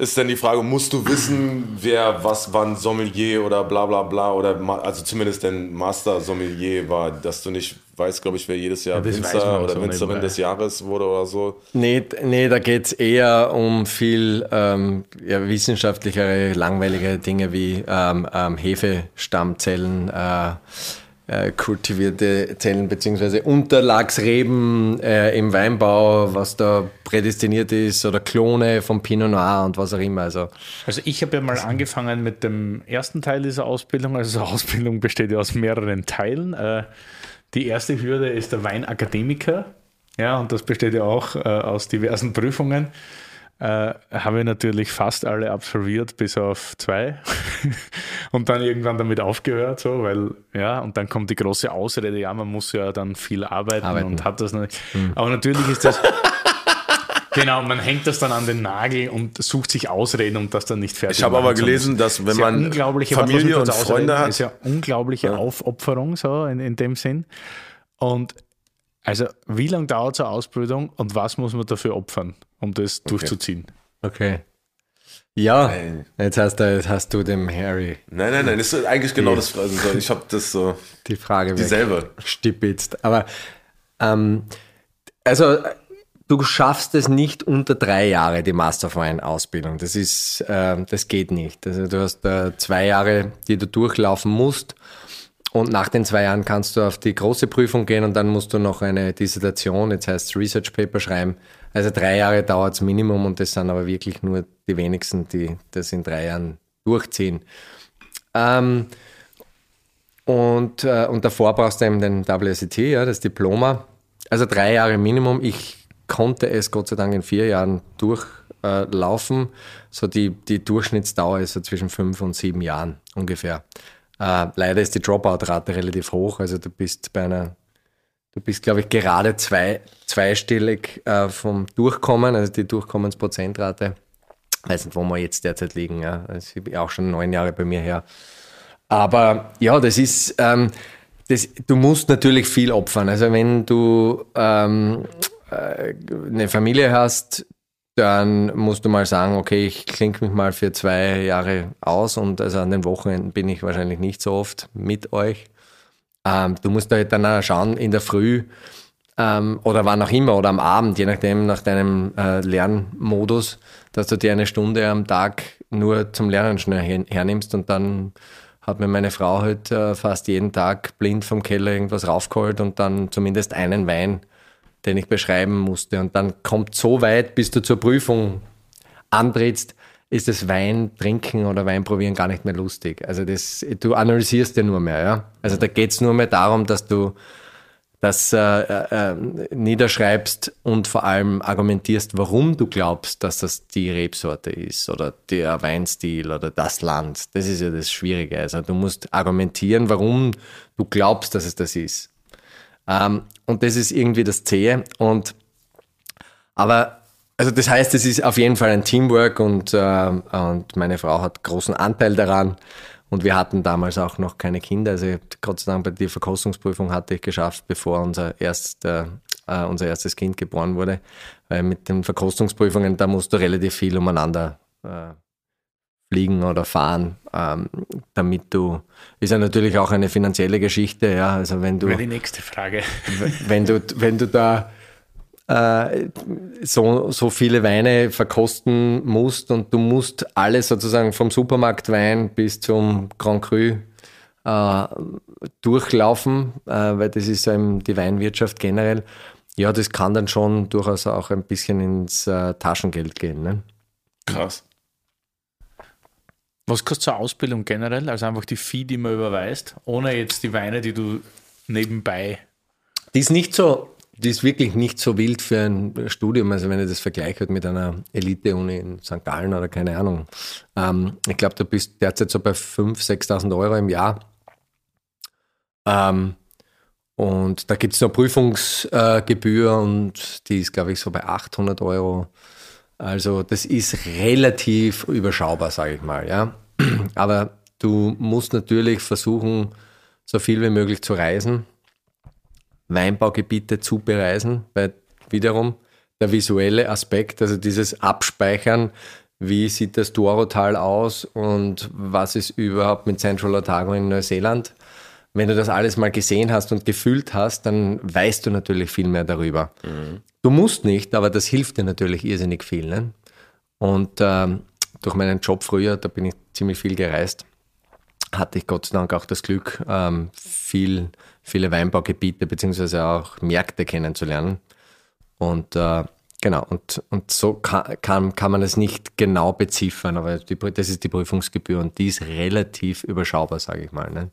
ist dann die Frage, musst du wissen, wer was wann Sommelier oder bla bla bla oder also zumindest dein Master Sommelier war, dass du nicht weißt, glaube ich, wer jedes Jahr weiß Winzer oder so Winzerin des Jahres wurde oder so. Nee, nee, da geht's eher um viel ähm, ja, wissenschaftlichere, langweilige Dinge wie ähm, ähm, Hefestammzellen, äh, äh, kultivierte Zellen beziehungsweise Unterlagsreben äh, im Weinbau, was da prädestiniert ist oder Klone vom Pinot Noir und was auch immer. Also Also ich habe ja mal angefangen mit dem ersten Teil dieser Ausbildung. Also Ausbildung besteht ja aus mehreren Teilen. Äh, Die erste Hürde ist der Weinakademiker. Ja, und das besteht ja auch äh, aus diversen Prüfungen. Äh, habe ich natürlich fast alle absolviert, bis auf zwei. und dann irgendwann damit aufgehört, so, weil, ja, und dann kommt die große Ausrede, ja, man muss ja dann viel arbeiten, Arbeiten. und hat das nicht. Aber natürlich ist das. Genau, man hängt das dann an den Nagel und sucht sich Ausreden, um das dann nicht fertig Ich habe aber zu gelesen, dass wenn ja man unglaubliche, Familie und Freunde ausreden, hat, ist ja unglaubliche Aufopferung so in, in dem Sinn. Und also, wie lange dauert so eine Ausbildung und was muss man dafür opfern, um das durchzuziehen? Okay. Ja, Nein. jetzt hast, du, jetzt hast du dem Harry Nein, nein, nein, das ist eigentlich genau das. Also ich habe das so die Frage dieselbe. stipitzt. Aber ähm, also du schaffst es nicht unter drei Jahre die Master of Wine Ausbildung. Das ist, ähm, das geht nicht. Also du hast äh, zwei Jahre, die du durchlaufen musst. Und nach den zwei Jahren kannst du auf die große Prüfung gehen und dann musst du noch eine Dissertation, jetzt heißt es Research Paper schreiben. Also drei Jahre dauert es Minimum und das sind aber wirklich nur die wenigsten, die das in drei Jahren durchziehen. Ähm, und, äh, und davor brauchst du eben den WSET, ja, das Diploma. Also drei Jahre Minimum. Ich konnte es Gott sei Dank in vier Jahren durchlaufen. so die, die Durchschnittsdauer ist so zwischen fünf und sieben Jahren ungefähr. Äh, leider ist die Dropout-Rate relativ hoch. Also du bist bei einer, du bist, glaube ich, gerade zwei, zweistellig äh, vom Durchkommen, also die Durchkommensprozentrate. Weiß nicht, wo wir jetzt derzeit liegen. Ja. Das ist auch schon neun Jahre bei mir her. Aber ja, das ist, ähm, das, du musst natürlich viel opfern. Also wenn du ähm, äh, eine Familie hast, dann musst du mal sagen, okay, ich klinke mich mal für zwei Jahre aus und also an den Wochenenden bin ich wahrscheinlich nicht so oft mit euch. Ähm, du musst halt dann auch schauen in der Früh ähm, oder wann auch immer oder am Abend, je nachdem nach deinem äh, Lernmodus, dass du dir eine Stunde am Tag nur zum Lernen schnell her hernimmst und dann hat mir meine Frau halt äh, fast jeden Tag blind vom Keller irgendwas raufgeholt und dann zumindest einen Wein, den ich beschreiben musste. Und dann kommt so weit, bis du zur Prüfung antrittst, ist das Wein trinken oder Wein probieren gar nicht mehr lustig. Also das, du analysierst ja nur mehr, ja. Also da geht's nur mehr darum, dass du das äh, äh, niederschreibst und vor allem argumentierst, warum du glaubst, dass das die Rebsorte ist oder der Weinstil oder das Land. Das ist ja das Schwierige. Also du musst argumentieren, warum du glaubst, dass es das ist. Ähm, und das ist irgendwie das Zähe. Und aber also das heißt, es ist auf jeden Fall ein Teamwork und, äh, und meine Frau hat großen Anteil daran. Und wir hatten damals auch noch keine Kinder. Also Gott sei Dank bei der Verkostungsprüfung hatte ich geschafft, bevor unser, erst, äh, unser erstes Kind geboren wurde. Weil mit den Verkostungsprüfungen, da musst du relativ viel umeinander äh, fliegen oder fahren, ähm, damit du, ist ja natürlich auch eine finanzielle Geschichte, ja, also wenn du... Die nächste Frage. Wenn du, wenn du da äh, so, so viele Weine verkosten musst und du musst alles sozusagen vom Supermarktwein bis zum Grand Cru äh, durchlaufen, äh, weil das ist eben die Weinwirtschaft generell. Ja, das kann dann schon durchaus auch ein bisschen ins äh, Taschengeld gehen. Ne? Krass. Was kostet so eine Ausbildung generell? Also einfach die Fee, die man überweist, ohne jetzt die Weine, die du nebenbei. Die ist nicht so, die ist wirklich nicht so wild für ein Studium. Also wenn ich das vergleiche mit einer Elite-Uni in St. Gallen oder keine Ahnung. Ähm, ich glaube, du bist derzeit so bei 5.000, 6.000 Euro im Jahr. Ähm, und da gibt es noch Prüfungsgebühr äh, und die ist, glaube ich, so bei 800 Euro. Also das ist relativ überschaubar, sage ich mal. Ja? Aber du musst natürlich versuchen, so viel wie möglich zu reisen, Weinbaugebiete zu bereisen, weil wiederum der visuelle Aspekt, also dieses Abspeichern, wie sieht das Douro-Tal aus und was ist überhaupt mit Central Otago in Neuseeland. Wenn du das alles mal gesehen hast und gefühlt hast, dann weißt du natürlich viel mehr darüber. Mhm. Du musst nicht, aber das hilft dir natürlich irrsinnig viel. Ne? Und ähm, durch meinen Job früher, da bin ich ziemlich viel gereist, hatte ich Gott sei Dank auch das Glück, ähm, viel, viele Weinbaugebiete bzw. auch Märkte kennenzulernen. Und äh, genau, und, und so kann, kann, kann man es nicht genau beziffern, aber die, das ist die Prüfungsgebühr und die ist relativ überschaubar, sage ich mal. Ne?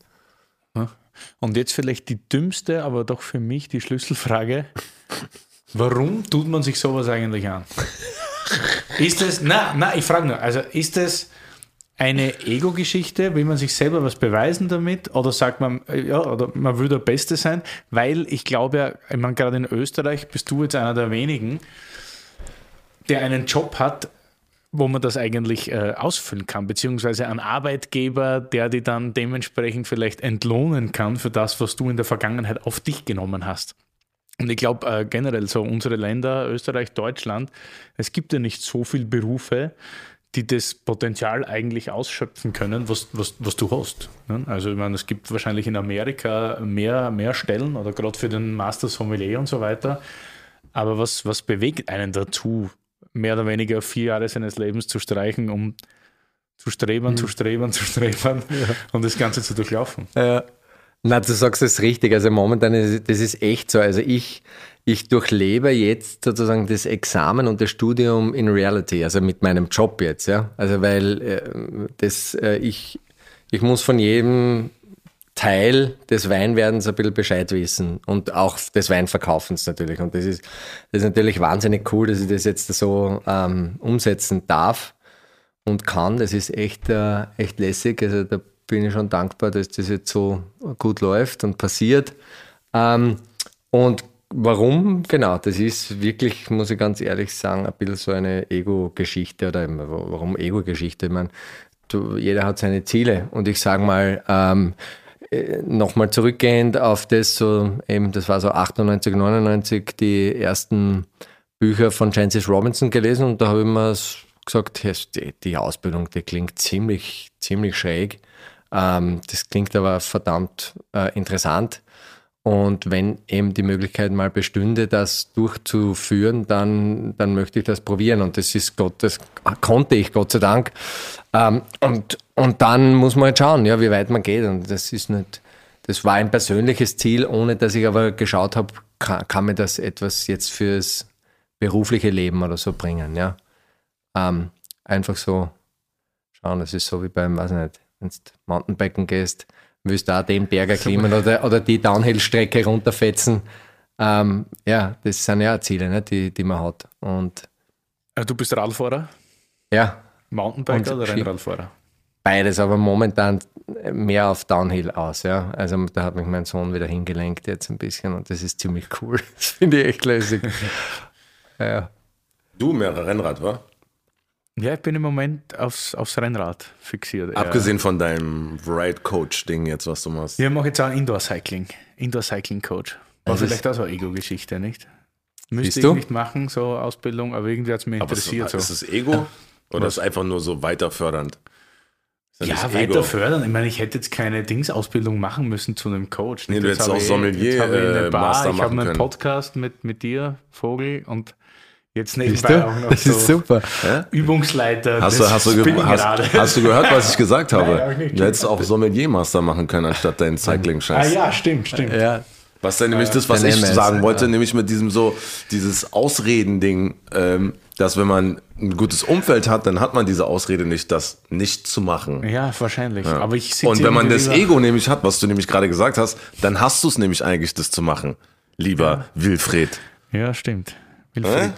Und jetzt vielleicht die dümmste, aber doch für mich die Schlüsselfrage. Warum tut man sich sowas eigentlich an? Ist es, na, na, ich frage nur, also ist es eine Ego-Geschichte? Will man sich selber was beweisen damit? Oder sagt man, ja, oder man will der Beste sein? Weil ich glaube ich meine, gerade in Österreich bist du jetzt einer der wenigen, der einen Job hat, wo man das eigentlich äh, ausfüllen kann, beziehungsweise ein Arbeitgeber, der die dann dementsprechend vielleicht entlohnen kann für das, was du in der Vergangenheit auf dich genommen hast. Und ich glaube äh, generell so unsere Länder, Österreich, Deutschland, es gibt ja nicht so viele Berufe, die das Potenzial eigentlich ausschöpfen können, was, was, was du hast. Ne? Also ich meine, es gibt wahrscheinlich in Amerika mehr, mehr Stellen oder gerade für den Master Sommelier und so weiter. Aber was, was bewegt einen dazu, mehr oder weniger vier Jahre seines Lebens zu streichen, um zu streben, mhm. zu streben, zu streben ja. und das Ganze zu durchlaufen? Ja. Na, du sagst es richtig. Also momentan ist das ist echt so. Also ich, ich durchlebe jetzt sozusagen das Examen und das Studium in Reality, also mit meinem Job jetzt, ja. Also weil äh, das, äh, ich, ich muss von jedem Teil des Weinwerdens ein bisschen Bescheid wissen und auch des Weinverkaufens natürlich. Und das ist, das ist natürlich wahnsinnig cool, dass ich das jetzt so ähm, umsetzen darf und kann. Das ist echt, äh, echt lässig. Also da bin ich schon dankbar, dass das jetzt so gut läuft und passiert. Ähm, und warum? Genau, das ist wirklich, muss ich ganz ehrlich sagen, ein bisschen so eine Ego-Geschichte oder warum Ego-Geschichte? Ich meine, du, jeder hat seine Ziele und ich sage mal, ähm, äh, nochmal zurückgehend auf das, so eben, das war so 98, 99, die ersten Bücher von Francis Robinson gelesen und da habe ich mir gesagt, die, die Ausbildung, die klingt ziemlich, ziemlich schräg. Ähm, das klingt aber verdammt äh, interessant. Und wenn eben die Möglichkeit mal bestünde, das durchzuführen, dann, dann möchte ich das probieren. Und das ist Gott, das konnte ich, Gott sei Dank. Ähm, und, und dann muss man halt schauen, ja, wie weit man geht. Und das ist nicht, das war ein persönliches Ziel, ohne dass ich aber geschaut habe, kann, kann mir das etwas jetzt fürs berufliche Leben oder so bringen, ja. Ähm, einfach so schauen, das ist so wie beim, weiß nicht, wenn du Mountainbiken gehst, willst du auch den Berger klimmen oder, oder die Downhill-Strecke runterfetzen. Ähm, ja, das sind ja auch Ziele, ne, die, die man hat. Und du bist Radfahrer? Ja. Mountainbiker oder Rennradfahrer? Beides, aber momentan mehr auf Downhill aus, ja. Also da hat mich mein Sohn wieder hingelenkt jetzt ein bisschen und das ist ziemlich cool. Das finde ich echt lässig. ja. Du mehr Rennrad, wa? Ja, ich bin im Moment aufs, aufs Rennrad fixiert. Abgesehen von deinem Ride Coach Ding jetzt, was du machst. Ja, ich mache jetzt auch Indoor Cycling. Indoor Cycling Coach. War Was ist- vielleicht auch so eine Ego-Geschichte, nicht? Müsste ich du? nicht machen, so Ausbildung, aber irgendwie hat es mich Aber ist, interessiert. ist so. es Ego oder ist es einfach nur so weiter fördernd? Ist Ja, weiter fördern. Ich meine, ich hätte jetzt keine Dingsausbildung machen müssen zu einem Coach. Nee, du Jetzt hättest habe auch ich- Sommelier, jetzt habe ich eine äh, Bar, Master ich habe einen können. Podcast mit, mit dir, Vogel, und jetzt nebenbei du? auch noch Das so ist super. Übungsleiter Hast du, hast, du ge hast, hast du gehört, was ich gesagt habe? Nein, hab ich du hättest auch Sommelier-Master machen können, anstatt deinen Ah Cycling-Scheiß. ja, stimmt, stimmt. Ja, Was dann nämlich das, was ich ist, sagen wollte, ja. nämlich mit diesem so, dieses Ausreden-Ding, ähm, dass wenn man ein gutes Umfeld hat, dann hat man diese Ausrede nicht, das nicht zu machen. Ja, wahrscheinlich. Aber ich Und wenn man das Ego nämlich hat, was du nämlich gerade gesagt hast, dann hast du es nämlich eigentlich, das zu machen, lieber Wilfried. Ja, stimmt. Wilfried.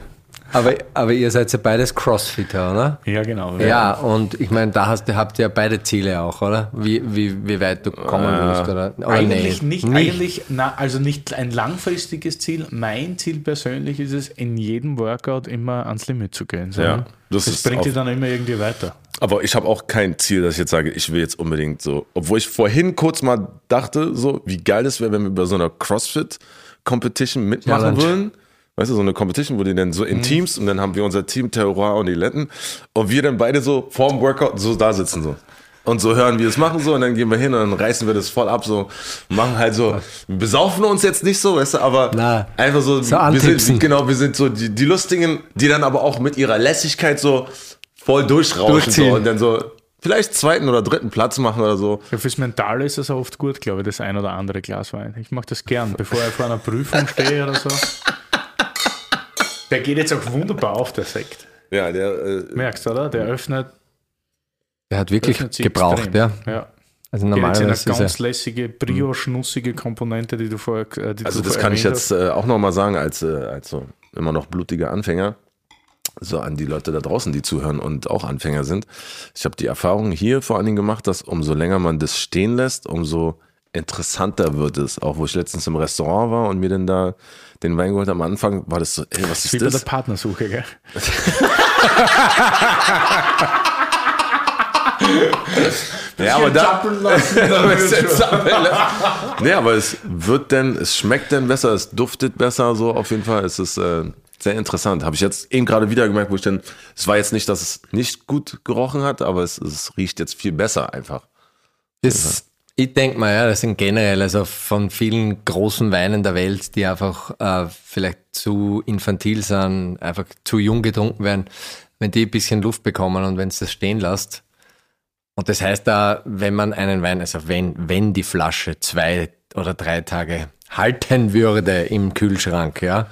Aber, aber ihr seid ja beides Crossfitter, oder? Ja, genau. Ja, und ich meine, da hast, habt ihr ja beide Ziele auch, oder? Wie, wie, wie weit du kommen willst, oder? oder Eigentlich nee? nicht, eigentlich, na, also nicht ein langfristiges Ziel. Mein Ziel persönlich ist es, in jedem Workout immer ans Limit zu gehen. So, Ja, das das, ist bringt dich dann immer irgendwie weiter. Aber ich habe auch kein Ziel, dass ich jetzt sage, ich will jetzt unbedingt so. Obwohl ich vorhin kurz mal dachte, so wie geil es wäre, wenn wir bei so einer CrossFit-Competition mitmachen Challenge. würden. Weißt du, so eine Competition, wo die dann so in Teams und dann haben wir unser Team Terroir und die Letten und wir dann beide so vorm Workout so da sitzen so. Und so hören wir es machen so und dann gehen wir hin und dann reißen wir das voll ab so machen halt so, wir besaufen uns jetzt nicht so, weißt du, aber Na, einfach so, so wir sind, genau, wir sind so die, die Lustigen, die dann aber auch mit ihrer Lässigkeit so voll durchrauschen so und dann so vielleicht zweiten oder dritten Platz machen oder so. Ja, fürs Mentale ist das oft gut, glaube ich, das ein oder andere Glas Wein. Ich mache das gern, bevor ich vor einer Prüfung stehe oder so. Der geht jetzt auch wunderbar auf, der Sekt. Ja, der, äh, Merkst du, oder? Der öffnet, Der hat wirklich gebraucht, ja. ja. Also Geht jetzt in eine normalerweise ist ganz lässige, brioche-nussige Komponente, die du vorher äh, die also du das vorher kann ich jetzt äh, auch nochmal sagen, als, äh, als so immer noch blutiger Anfänger, so an die Leute da draußen, die zuhören und auch Anfänger sind. Ich habe die Erfahrung hier vor allen Dingen gemacht, dass umso länger man das stehen lässt, umso interessanter wird es. Auch wo ich letztens im Restaurant war und mir dann da den Wein geholt am Anfang war das so, ey, was hast. Wie ist bei der das? Partnersuche, gell? Ja, aber da, nee, aber es wird denn, es schmeckt denn besser, es duftet besser, so auf jeden Fall. Es ist äh, sehr interessant. Habe ich jetzt eben gerade wieder gemerkt, wo ich dann, es war jetzt nicht, dass es nicht gut gerochen hat, aber es, es riecht jetzt viel besser einfach. das, ich denke mal, ja, das sind generell, also von vielen großen Weinen der Welt, die einfach äh, vielleicht zu infantil sind, einfach zu jung getrunken werden, wenn die ein bisschen Luft bekommen und wenn es das stehen lässt. Und das heißt da, wenn man einen Wein, also wenn, wenn die Flasche zwei oder drei Tage halten würde im Kühlschrank, ja,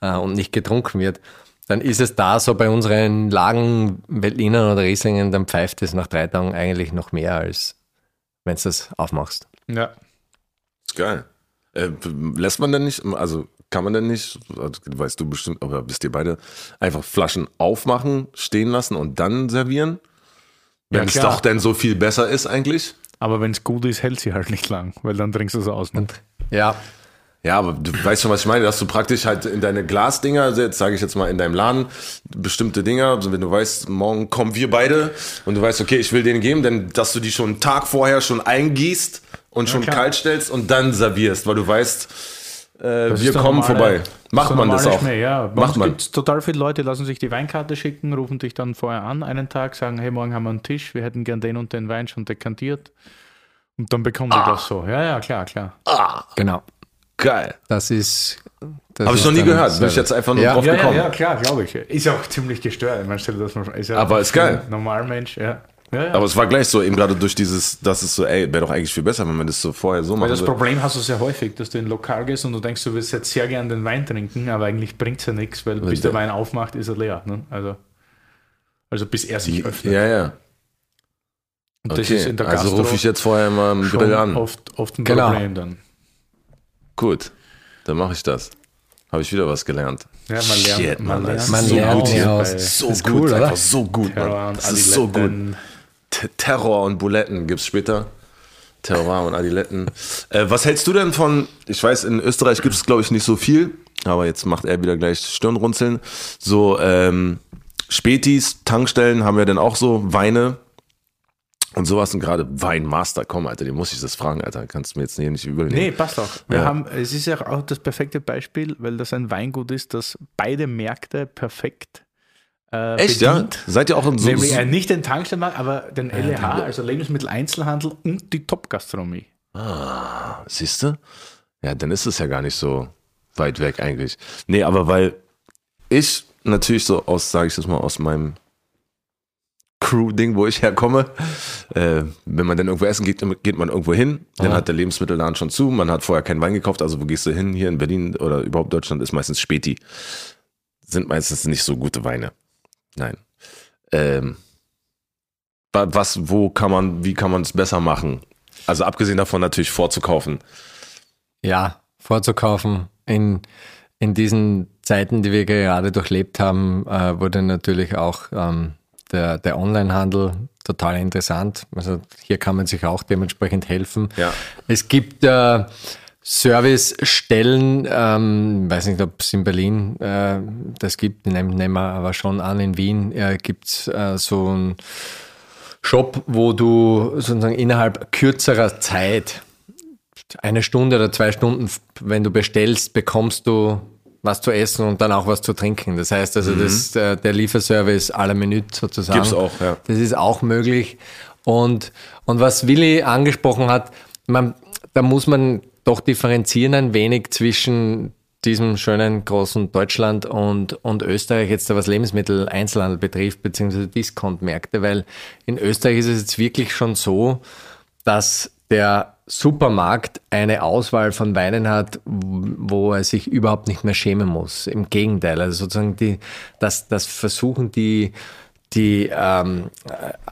äh, und nicht getrunken wird, dann ist es da so bei unseren Lagen, Veltlinern oder Rieslingen, dann pfeift es nach drei Tagen eigentlich noch mehr als wenn du das aufmachst. Ja. Ist geil. Äh, lässt man denn nicht, also kann man denn nicht, weißt du bestimmt, aber wisst ihr beide, einfach Flaschen aufmachen, stehen lassen und dann servieren? Ja, Wenn es klar. doch denn so viel besser ist eigentlich? Aber wenn es gut ist, hält sie halt nicht lang, weil dann trinkst du es aus. Ne? Ja, Ja, aber du weißt schon, was ich meine, dass du praktisch halt in deine Glasdinger, jetzt sage ich jetzt mal in deinem Laden, bestimmte Dinger, also wenn du weißt, morgen kommen wir beide und du weißt, okay, ich will denen geben, dann dass du die schon einen Tag vorher schon eingießt und schon klar. kalt stellst und dann servierst, weil du weißt, äh, wir kommen normale- vorbei. Macht man das auch? Schmäh, ja. Macht man. gibt's total viele Leute, lassen sich die Weinkarte schicken, rufen dich dann vorher an, einen Tag, sagen, hey, morgen haben wir einen Tisch, wir hätten gern den und den Wein schon dekantiert. Und dann bekommen Ah. die das so. Ja, ja, klar, klar. genau. Geil. Das ist. das Habe ich noch nie gehört. Bin ich jetzt einfach nur Ja. drauf Ja, ja, gekommen. ja, klar, glaube ich. Ist auch ziemlich gestört. Ich meine, stell dir das mal vor. Ist ja Aber ist geil. ein Normalmensch, ja. ja, ja. Aber es war gleich so, eben gerade durch dieses, das ist so, ey, wäre doch eigentlich viel besser, wenn man das so vorher so Weil machen das. Problem hast du sehr häufig, dass du in ein Lokal gehst und du denkst, du willst jetzt sehr gern den Wein trinken, aber eigentlich bringt es ja nichts, weil bis der Wein aufmacht, ist er leer. Ne? Also, also bis er sich öffnet. Ja, ja. Und Okay. das ist in der also rufe ich jetzt vorher mal im schon Grill an. Oft, oft ein Genau. Problem dann. Gut, dann mache ich das. Habe ich wieder was gelernt. Ja, man lernt, Shit, man Mann, lernt das ist Man so lernt gut hier So ist gut, cool, einfach so gut, Terror Mann. Das ist so gut. T- Terror und Buletten gibt's später. Terror und Adiletten. Äh, was hältst du denn von, ich weiß, in Österreich gibt es, glaube ich, nicht so viel, aber jetzt macht er wieder gleich Stirnrunzeln. So, ähm, Spätis, Tankstellen haben ja dann auch so Weine und sowas und gerade Weinmaster, komm, Alter, den muss ich das fragen, Alter, kannst du mir jetzt hier nicht übel nehmen. Nee, passt auch. Wir Ja. haben, es ist ja auch das perfekte Beispiel, weil das ein Weingut ist, das beide Märkte perfekt äh, Echt, bedient. ja? Seid ihr auch in so, Nämlich äh, nicht den Tankstellenmarkt, aber den LEH, also Lebensmitteleinzelhandel und die Top-Gastronomie. Ah, siehst du? Ja, dann ist es ja gar nicht so weit weg eigentlich. Nee, aber weil ich natürlich so aus, sage ich das mal, aus meinem Crew-Ding, wo ich herkomme, äh, wenn man dann irgendwo essen geht, geht man irgendwo hin, dann Ja. hat der Lebensmittelladen schon zu, man hat vorher keinen Wein gekauft, also wo gehst du hin? Hier in Berlin oder überhaupt Deutschland ist meistens Späti. Sind meistens nicht so gute Weine. Nein. Ähm, wa- was, wo kann man, wie kann man es besser machen? Also abgesehen davon natürlich vorzukaufen. Ja, vorzukaufen. In, in diesen Zeiten, die wir gerade durchlebt haben, äh, wurde natürlich auch ähm, der, der Onlinehandel total interessant. Also hier kann man sich auch dementsprechend helfen. Ja. Es gibt äh, Servicestellen, ähm, weiß nicht, ob es in Berlin äh, das gibt, nehmen, nehmen wir aber schon an, in Wien äh, gibt es äh, so einen Shop, wo du sozusagen innerhalb kürzerer Zeit eine Stunde oder zwei Stunden, wenn du bestellst, bekommst du was zu essen und dann auch was zu trinken. Das heißt also, das, äh, der Lieferservice à la Minute sozusagen. Gibt's auch, ja. Das ist auch möglich. Und, und was Willi angesprochen hat, man, da muss man doch differenzieren ein wenig zwischen diesem schönen großen Deutschland und, und Österreich, jetzt was Lebensmittel-Einzelhandel betrifft, beziehungsweise Discount-Märkte, weil in Österreich ist es jetzt wirklich schon so, dass der Supermarkt eine Auswahl von Weinen hat, wo er sich überhaupt nicht mehr schämen muss. Im Gegenteil, also sozusagen die, das, das versuchen die, die ähm,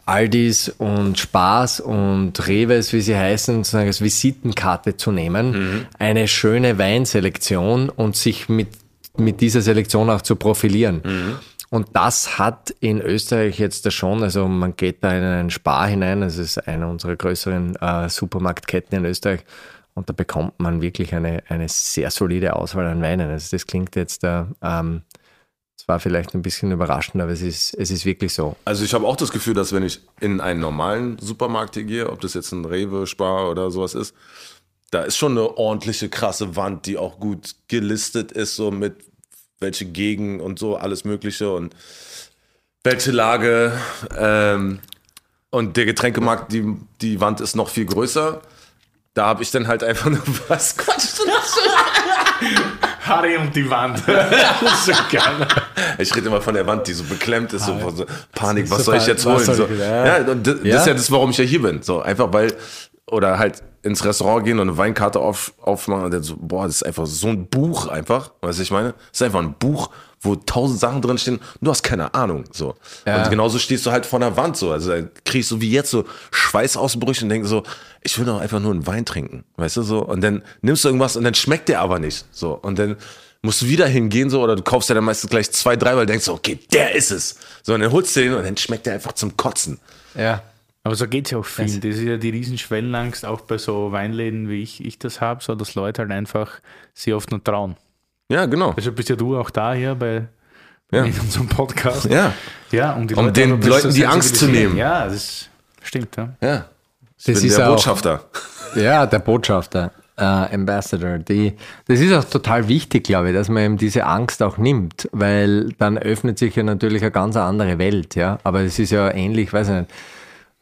Aldis und Spaß und Reves, wie sie heißen, sozusagen als Visitenkarte zu nehmen, eine schöne Weinselektion und sich mit, mit dieser Selektion auch zu profilieren. Und das hat in Österreich jetzt da schon, also man geht da in einen Spar hinein, das ist eine unserer größeren äh, Supermarktketten in Österreich, und da bekommt man wirklich eine, eine sehr solide Auswahl an Weinen. Also das klingt jetzt da, ähm, zwar vielleicht ein bisschen überraschend, aber es ist, es ist wirklich so. Also ich habe auch das Gefühl, dass wenn ich in einen normalen Supermarkt hier gehe, ob das jetzt ein Rewe, Spar oder sowas ist, da ist schon eine ordentliche krasse Wand, die auch gut gelistet ist, so mit welche Gegend und so, alles Mögliche und welche Lage. Ähm, und der Getränkemarkt, die, die Wand ist noch viel größer. Da habe ich dann halt einfach nur was das? Harry und die Wand. das so geil. Ich rede immer von der Wand, die so beklemmt ist, so, von so Panik, was So soll ich jetzt holen? So. Ja, das, das Ja. ist ja das, warum ich ja hier bin. So, einfach weil, oder halt ins Restaurant gehen und eine Weinkarte auf, aufmachen und dann so, boah, das ist einfach so ein Buch einfach, weißt du, ich meine? Das ist einfach ein Buch, wo tausend Sachen drin stehen, du hast keine Ahnung, so. Ja. Und genauso stehst du halt vor der Wand, so. Also dann kriegst du wie jetzt so Schweißausbrüche und denkst so, ich will doch einfach nur einen Wein trinken, weißt du, so. Und dann nimmst du irgendwas und dann schmeckt der aber nicht, so. Und dann musst du wieder hingehen, so, oder du kaufst ja dann meistens gleich zwei, drei, weil du denkst, so, okay, der ist es. So, und dann holst du den und dann schmeckt der einfach zum Kotzen. Ja. Aber so geht es ja auch vielen. Das ist ja die riesen Schwellenangst, auch bei so Weinläden, wie ich, ich das habe, so dass Leute halt einfach sehr oft nur trauen. Ja, genau. Also bist ja du auch da hier bei Ja. in unserem Podcast. Ja, Ja, um, die Um Leute den Leuten die Angst zu nehmen. Ja, das stimmt. Ja. ja. Ich Das bin ist der auch- Botschafter. Ja, der Botschafter, äh, Ambassador. Die, das ist auch total wichtig, glaube ich, dass man eben diese Angst auch nimmt, weil dann öffnet sich ja natürlich eine ganz andere Welt, ja. Aber es ist ja ähnlich, weiß ich nicht.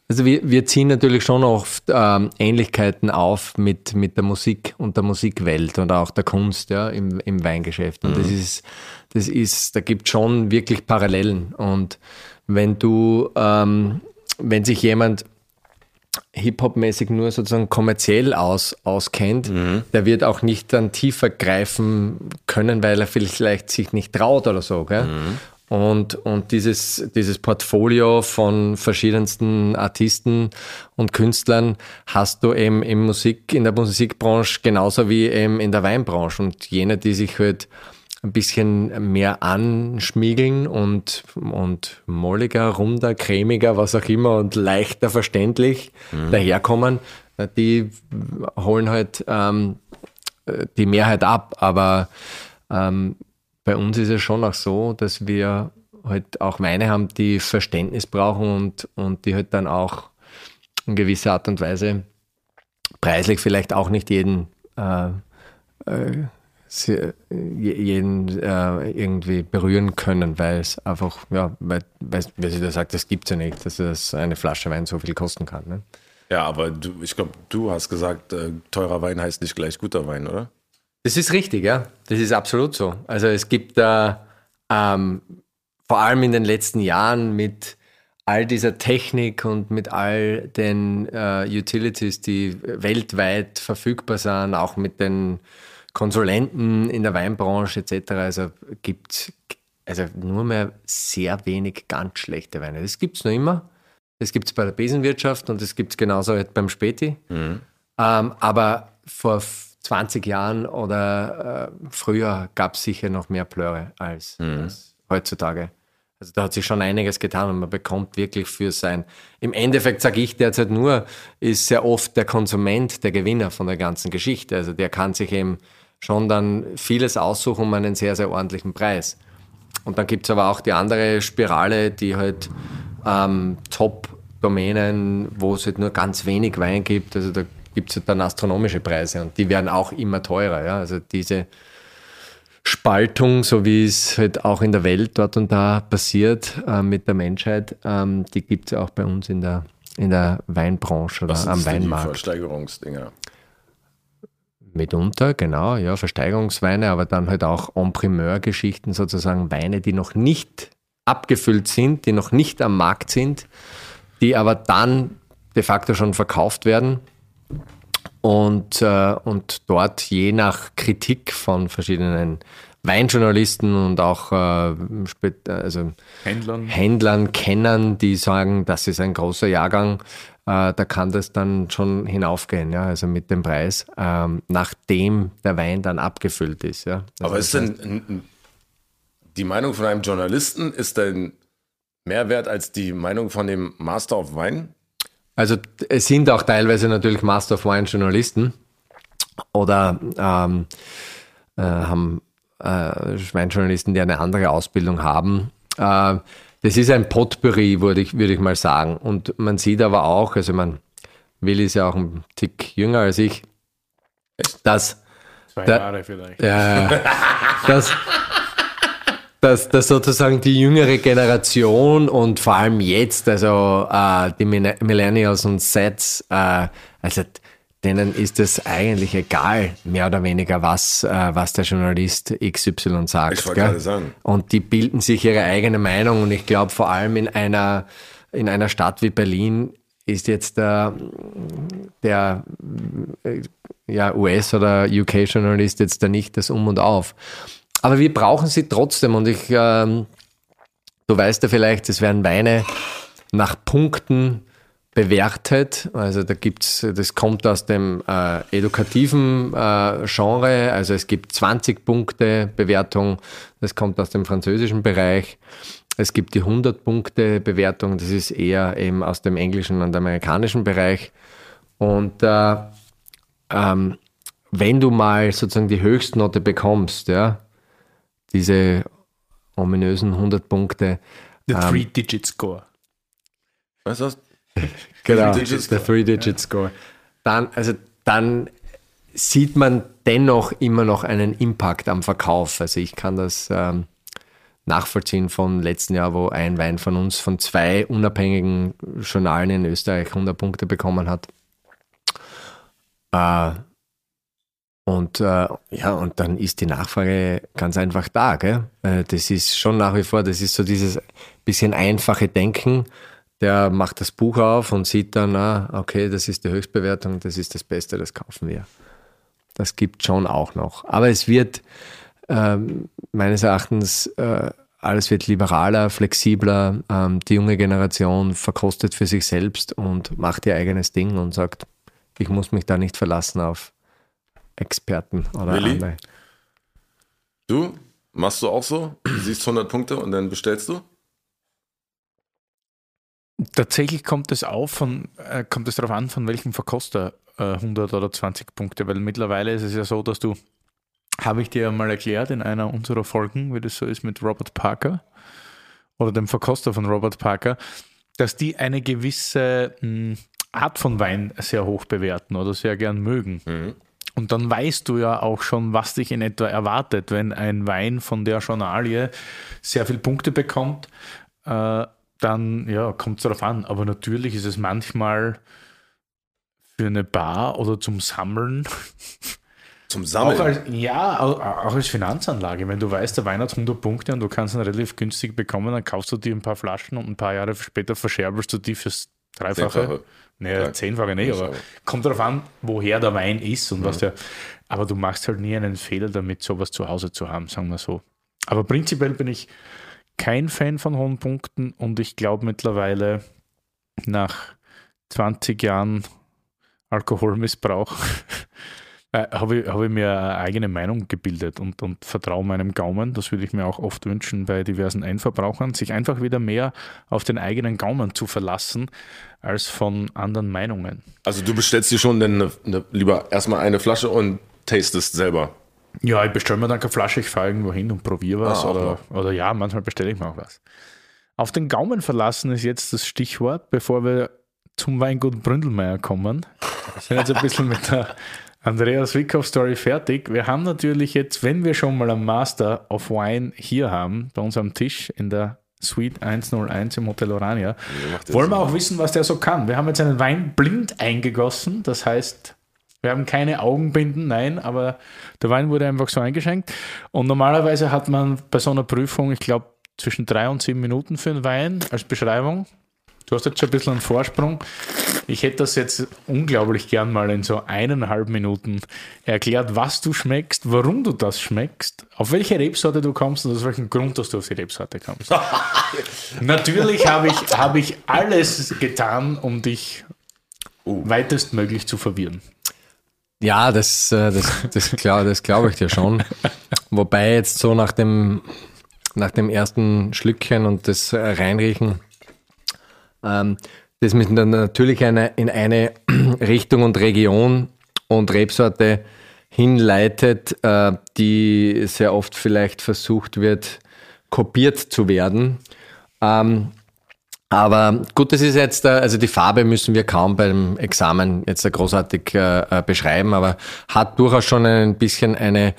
Also wir, wir ziehen natürlich schon oft ähm, Ähnlichkeiten auf mit, mit der Musik und der Musikwelt und auch der Kunst ja, im, im Weingeschäft. Und das ist, das ist, da gibt schon wirklich Parallelen. Und wenn du, ähm, wenn sich jemand Hip-Hop-mäßig nur sozusagen kommerziell aus, auskennt, der wird auch nicht dann tiefer greifen können, weil er vielleicht sich nicht traut oder so. Gell? Und, und dieses, dieses Portfolio von verschiedensten Artisten und Künstlern hast du eben im Musik, in der Musikbranche genauso wie eben in der Weinbranche. Und jene, die sich halt ein bisschen mehr anschmiegeln und, und molliger, runder, cremiger, was auch immer und leichter verständlich daherkommen, äh, die holen halt ähm, äh, die Mehrheit ab. Aber ähm, bei uns ist es schon auch so, dass wir halt auch Weine haben, die Verständnis brauchen und, und die halt dann auch in gewisser Art und Weise preislich vielleicht auch nicht jeden, äh, äh, jeden äh, irgendwie berühren können, weil es einfach, ja, weil, weil, wie sie da sagt, das gibt es ja nicht, dass das eine Flasche Wein so viel kosten kann. Ne? Ja, aber du, ich glaube, du hast gesagt, äh, teurer Wein heißt nicht gleich guter Wein, oder? Das ist richtig, ja. Das ist absolut so. Also es gibt da ähm, vor allem in den letzten Jahren mit all dieser Technik und mit all den äh, Utilities, die weltweit verfügbar sind, auch mit den Konsulenten in der Weinbranche etc. Also gibt also nur mehr sehr wenig ganz schlechte Weine. Das gibt es noch immer. Das gibt es bei der Besenwirtschaft und das gibt es genauso halt beim Späti. Mhm. Ähm, aber vor 20 Jahren oder äh, früher gab es sicher noch mehr Plöre als, mhm. als heutzutage. Also da hat sich schon einiges getan und man bekommt wirklich für sein. Im Endeffekt sage ich derzeit nur, ist sehr oft der Konsument der Gewinner von der ganzen Geschichte. Also der kann sich eben schon dann vieles aussuchen um einen sehr, sehr ordentlichen Preis. Und dann gibt es aber auch die andere Spirale, die halt ähm, Top-Domänen, wo es halt nur ganz wenig Wein gibt. Also da gibt es dann astronomische Preise und die werden auch immer teurer. Ja? Also diese Spaltung, so wie es halt auch in der Welt dort und da passiert äh, mit der Menschheit, ähm, die gibt es auch bei uns in der, in der Weinbranche oder Was am Weinmarkt. Die Versteigerungsdinger. Mitunter, genau, ja, Versteigerungsweine, aber dann halt auch En-Primeur-Geschichten, sozusagen Weine, die noch nicht abgefüllt sind, die noch nicht am Markt sind, die aber dann de facto schon verkauft werden und, äh, und dort je nach Kritik von verschiedenen Weinjournalisten und auch äh, also Händlern. Händlern, Kennern, die sagen, das ist ein großer Jahrgang, äh, da kann das dann schon hinaufgehen, ja, also mit dem Preis, ähm, nachdem der Wein dann abgefüllt ist. Ja. Also Aber ist denn die Meinung von einem Journalisten ist denn mehr wert als die Meinung von dem Master of Wine? Also es sind auch teilweise natürlich Master of Wine Journalisten oder ähm, äh, haben äh, Weinjournalisten, die eine andere Ausbildung haben. Äh, das ist ein Potpourri, würde ich, würde ich mal sagen. Und man sieht aber auch, also man, Willi ist ja auch ein Tick jünger als ich, dass Zwei Jahre vielleicht. Ja, dass, dass, dass sozusagen die jüngere Generation und vor allem jetzt, also äh, die Millennials und Sets, äh, also denen ist es eigentlich egal, mehr oder weniger, was, äh, was der Journalist XY sagt. Ich wollte gerade sagen. Und die bilden sich ihre eigene Meinung und ich glaube vor allem in einer, in einer Stadt wie Berlin ist jetzt der, der ja, US- oder UK-Journalist jetzt da nicht das Um und Auf. Aber wir brauchen sie trotzdem und ich, ähm, du weißt ja vielleicht, es werden Weine nach Punkten bewertet. Also da gibt's, das kommt aus dem äh, edukativen äh, Genre. Also es gibt 20 Punkte Bewertung. Das kommt aus dem französischen Bereich. Es gibt die 100 Punkte Bewertung. Das ist eher eben aus dem englischen und amerikanischen Bereich. Und äh, ähm, wenn du mal sozusagen die Höchstnote bekommst, ja, diese ominösen 100 Punkte. Der ähm, Three-Digit-Score. Was das? genau, der Three-Digit-Score. Dann, also dann sieht man dennoch immer noch einen Impact am Verkauf. Also ich kann das ähm, nachvollziehen vom letzten Jahr, wo ein Wein von uns von zwei unabhängigen Journalen in Österreich 100 Punkte bekommen hat. Äh, und äh, ja, und dann ist die Nachfrage ganz einfach da. Gell? Äh, das ist schon nach wie vor, das ist so dieses bisschen einfache Denken. Der macht das Buch auf und sieht dann, ah, okay, das ist die Höchstbewertung, das ist das Beste, das kaufen wir. Das gibt schon auch noch. Aber es wird äh, meines Erachtens, äh, alles wird liberaler, flexibler. Ähm, die junge Generation verkostet für sich selbst und macht ihr eigenes Ding und sagt, ich muss mich da nicht verlassen auf Experten oder Willi? andere. Du, machst du auch so? Du siehst 100 Punkte und dann bestellst du? Tatsächlich kommt es auf von, äh, kommt es darauf an, von welchem Verkoster äh, 100 oder 20 Punkte, weil mittlerweile ist es ja so, dass du, habe ich dir ja mal erklärt in einer unserer Folgen, wie das so ist mit Robert Parker. oder dem Verkoster von Robert Parker, dass die eine gewisse mh, Art von Wein sehr hoch bewerten oder sehr gern mögen. Und dann weißt du ja auch schon, was dich in etwa erwartet, wenn ein Wein von der Journalie sehr viele Punkte bekommt. Äh, dann ja, kommt es darauf an. Aber natürlich ist es manchmal für eine Bar oder zum Sammeln Zum Sammeln. auch als, ja, au- auch als Finanzanlage. Wenn du weißt, der Wein hat 100 Punkte und du kannst ihn relativ günstig bekommen, dann kaufst du dir ein paar Flaschen und ein paar Jahre später verscherbelst du die fürs Dreifache. Zehnfache. Naja, Ja. zehnfache nicht, aber aber- kommt darauf an, woher der Wein ist und was der. Aber du machst halt nie einen Fehler damit, sowas zu Hause zu haben, sagen wir so. Aber prinzipiell bin ich kein Fan von hohen Punkten und ich glaube mittlerweile nach 20 Jahren Alkoholmissbrauch äh, habe ich, hab ich mir eine eigene Meinung gebildet und, und vertraue meinem Gaumen. Das würde ich mir auch oft wünschen bei diversen Endverbrauchern, sich einfach wieder mehr auf den eigenen Gaumen zu verlassen als von anderen Meinungen. Also du bestellst dir schon eine, eine, lieber erstmal eine Flasche und tastest selber. Ja, ich bestelle mir dann keine Flasche, ich fahre irgendwo hin und probiere was. Ah, oder, oder ja, manchmal bestelle ich mir auch was. Auf den Gaumen verlassen ist jetzt das Stichwort, bevor wir zum Weingut Bründelmeier kommen. Wir sind jetzt ein bisschen mit der Andreas Wickhoff Story fertig. Wir haben natürlich jetzt, wenn wir schon mal einen Master of Wine hier haben, bei uns am Tisch in der Suite 101 im Hotel Orania, wollen wir auch wissen, was der so kann. Wir haben jetzt einen Wein blind eingegossen, das heißt, wir haben keine Augenbinden, nein, aber der Wein wurde einfach so eingeschenkt. Und normalerweise hat man bei so einer Prüfung, ich glaube, zwischen drei und sieben Minuten für einen Wein als Beschreibung. Du hast jetzt schon ein bisschen einen Vorsprung. Ich hätte das jetzt unglaublich gern mal in so eineinhalb Minuten erklärt, was du schmeckst, warum du das schmeckst, auf welche Rebsorte du kommst und aus welchem Grund, dass du auf die Rebsorte kommst. Natürlich habe ich, habe ich alles getan, um dich weitestmöglich zu verwirren. Ja, das, äh, das, das, glaub, das glaube ich dir schon. Wobei jetzt so nach dem, nach dem ersten Schlückchen und das Reinriechen, das mit dann natürlich eine, in eine Richtung und Region und Rebsorte hinleitet, äh, die sehr oft vielleicht versucht wird, kopiert zu werden. Ähm, aber gut, das ist jetzt, äh, also die Farbe müssen wir kaum beim Examen jetzt großartig äh, beschreiben, aber hat durchaus schon ein bisschen eine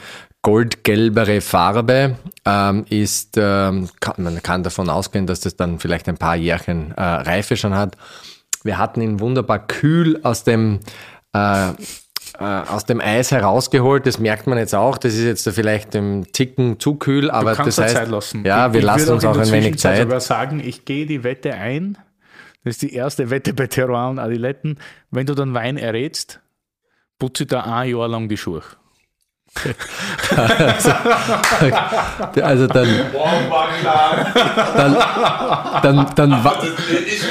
goldgelbere Farbe, ähm, ist, ähm, kann, man kann davon ausgehen, dass das dann vielleicht ein paar Jährchen äh, Reife schon hat. Wir hatten ihn wunderbar kühl aus dem äh, äh, aus dem Eis herausgeholt. Das merkt man jetzt auch. Das ist jetzt vielleicht im Ticken zu kühl, aber Du kannst das heißt, Zeit lassen. ja, wir ich lassen uns auch ein wenig Zeit. sogar sagen, ich gehe die Wette ein. Das ist die erste Wette bei Terroir und Adiletten. Wenn du dann Wein errätst, putze ich da ein Jahr lang die Schuhe. Also dann, war klar. dann, dann, dann, wa- ich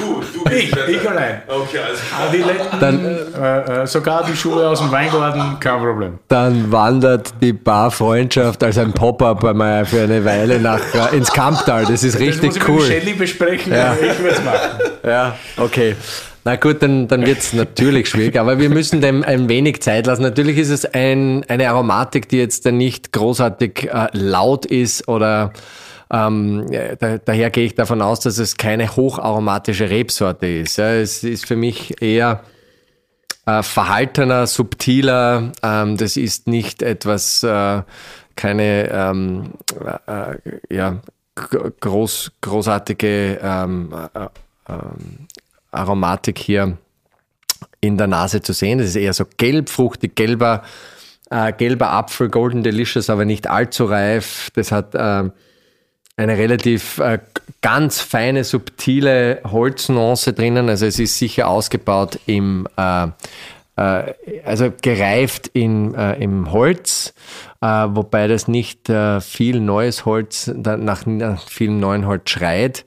Du, du Ich, ich allein. Okay, alles klar. Adiletten, Dann- äh, äh, sogar die Schuhe aus dem Weingarten, kein Problem. dann wandert die Barfreundschaft als ein Pop-up einmal für eine Weile nach, äh, ins Kamptal. Das ist das muss richtig ich mit cool. Shelly besprechen, Ja. ich würde es machen. Ja, okay. Na gut, dann, dann wird es natürlich schwierig, aber wir müssen dem ein wenig Zeit lassen. Natürlich ist es ein, eine Aromatik, die jetzt nicht großartig äh, laut ist oder ähm, ja, da, daher gehe ich davon aus, dass es keine hocharomatische Rebsorte ist. Ja, es ist für mich eher äh, verhaltener, subtiler. Ähm, das ist nicht etwas, äh, keine ähm, äh, äh, ja, groß, großartige ähm, äh, ähm, Aromatik hier in der Nase zu sehen. Das ist eher so gelb, fruchtig, gelber, äh, gelber Apfel, Golden Delicious, aber nicht allzu reif. Das hat äh, eine relativ äh, ganz feine, subtile Holznuance drinnen. Also es ist sicher ausgebaut im, äh, äh, also gereift in, äh, im Holz, wobei das nicht viel neues Holz, nach, nach viel neuen Holz schreit,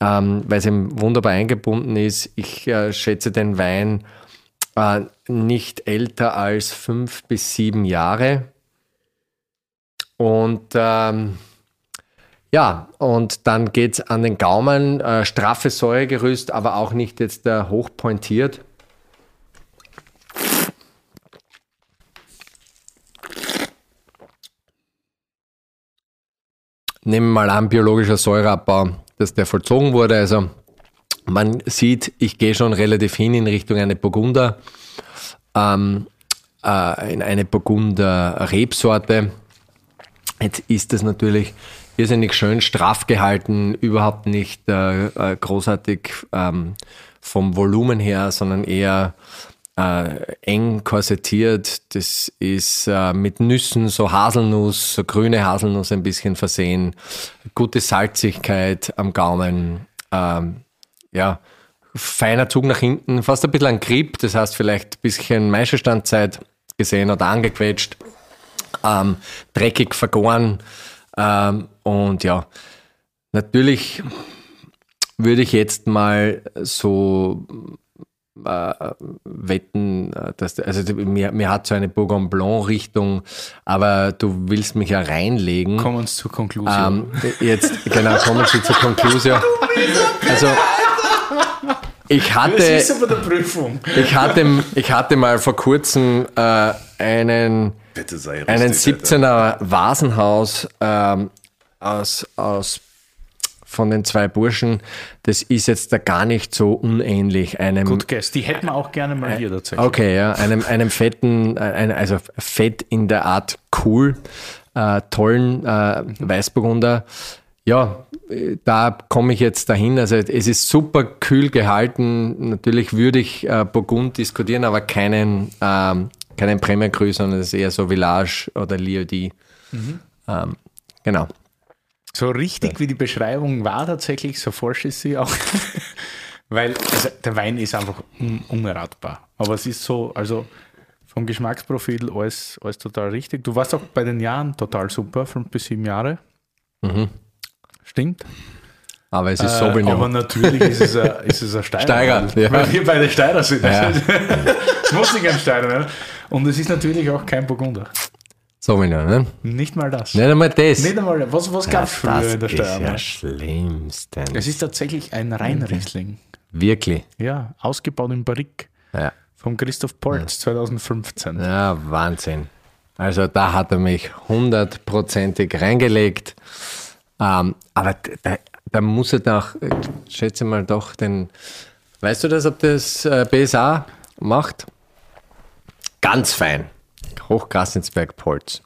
ähm, weil es eben wunderbar eingebunden ist. Ich äh, schätze den Wein äh, nicht älter als fünf bis sieben Jahre. Und ähm, ja, und dann geht's an den Gaumen, äh, straffes Säuregerüst, aber auch nicht jetzt äh, hochpointiert. nehmen wir mal an, biologischer Säureabbau, dass der vollzogen wurde. Also man sieht, ich gehe schon relativ hin in Richtung eine Burgunder, ähm, äh, in eine Burgunder Rebsorte. Jetzt ist das natürlich irrsinnig schön straff gehalten, überhaupt nicht äh, äh großartig ähm, vom Volumen her, sondern eher äh, eng korsettiert. Das ist äh, mit Nüssen, so Haselnuss, so grüne Haselnuss ein bisschen versehen. Gute Salzigkeit am Gaumen. Ähm, ja, feiner Zug nach hinten, fast ein bisschen ein Grip, das heißt vielleicht ein bisschen Maischestandzeit gesehen oder angequetscht. Ähm, dreckig vergoren. Ähm, und ja, natürlich würde ich jetzt mal so äh, wetten, äh, dass, also mir, mir hat so eine Bourgogne Blanc Richtung, aber du willst mich ja reinlegen. Kommen wir zur Konklusion. Ähm, jetzt, genau, kommen Sie zur Konklusion. Also, ich hatte, ich hatte, ich hatte mal vor kurzem äh, einen, einen 17er Vasenhaus ähm, aus, aus von den zwei Burschen, das ist jetzt da gar nicht so unähnlich einem. Gut, Guess, die hätten wir auch gerne mal hier tatsächlich. Okay, ja, einem, einem fetten, also fett in der Art cool, äh, tollen äh, Weißburgunder. Ja, da komme ich jetzt dahin. Also es ist super kühl gehalten. Natürlich würde ich äh, Burgund diskutieren, aber keinen, ähm, keinen Premier Cru, sondern es ist eher so Village oder Liodi. Mhm. Ähm, genau. So richtig wie die Beschreibung war tatsächlich, so forsch ist sie auch. Weil also der Wein ist einfach un unerratbar. Aber es ist so, also vom Geschmacksprofil alles, alles total richtig. Du warst auch bei den Jahren total super, fünf bis sieben Jahre. Mhm. Stimmt. Aber es ist so äh, Aber natürlich ist es ein, ist es ein Steirer. Steiger, ja. Weil wir beide Steirer sind. Ja. Es muss nicht ein Steirer werden. Und es ist natürlich auch kein Burgunder. Sauvignon, ne? Nicht mal das. Nicht einmal das. Nicht einmal das. Was, was gab es früher in der Steiermark? Das ist ja schlimmstens. Es ist tatsächlich ein Reinriesling. Wirklich? Ja, ausgebaut in Barrique. Ja. Von Christoph Polz, ja. 2015. Ja, Wahnsinn. Also da hat er mich hundertprozentig reingelegt. Ähm, aber da, da, muss er doch, ich schätze mal doch den, weißt du das, ob das äh, BSA macht? Ganz fein. Hochgrassensberg Polz.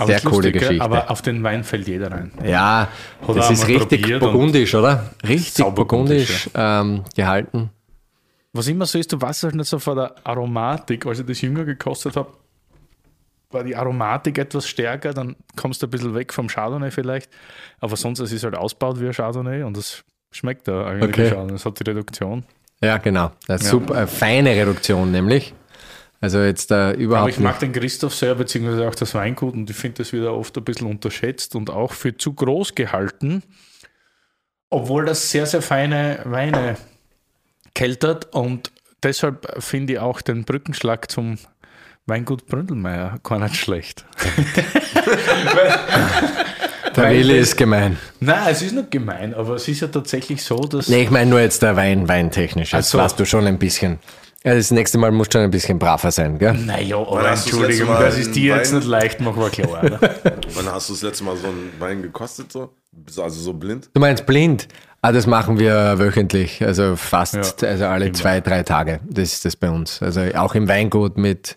Sehr coole lustig, Geschichte. Aber auf den Wein fällt jeder rein. Ja, oder das ist richtig burgundisch, oder? Richtig burgundisch ähm, gehalten. Was immer so ist, du weißt halt nicht so von der Aromatik, als ich das jünger gekostet habe, war die Aromatik etwas stärker, dann kommst du ein bisschen weg vom Chardonnay vielleicht. Aber sonst, es ist halt ausgebaut wie ein Chardonnay und das schmeckt da eigentlich okay. Chardonnay. Das hat die Reduktion. Ja, genau. Eine ja. super, eine feine Reduktion nämlich. Also jetzt da überhaupt. Aber ich mag den Christoph sehr, beziehungsweise auch das Weingut und ich finde das wieder oft ein bisschen unterschätzt und auch für zu groß gehalten, obwohl das sehr, sehr feine Weine keltert und deshalb finde ich auch den Brückenschlag zum Weingut Bründelmeier gar nicht schlecht. der Willi ist gemein. Nein, es ist nicht gemein, aber es ist ja tatsächlich so, dass. Nee, ich meine nur jetzt der Wein, weintechnisch. Jetzt so. warst du schon ein bisschen. Ja, das nächste Mal musst du schon ein bisschen braver sein, gell? Naja, aber Entschuldigung, das, das ist dir jetzt nicht leicht, machen wir klar. Oder? Wann hast du das letzte Mal so einen Wein gekostet, so? Also so blind? Du meinst blind? Ah, das machen wir wöchentlich, also fast, ja, also alle immer. zwei, drei Tage. Das ist das bei uns. Also auch im Weingut mit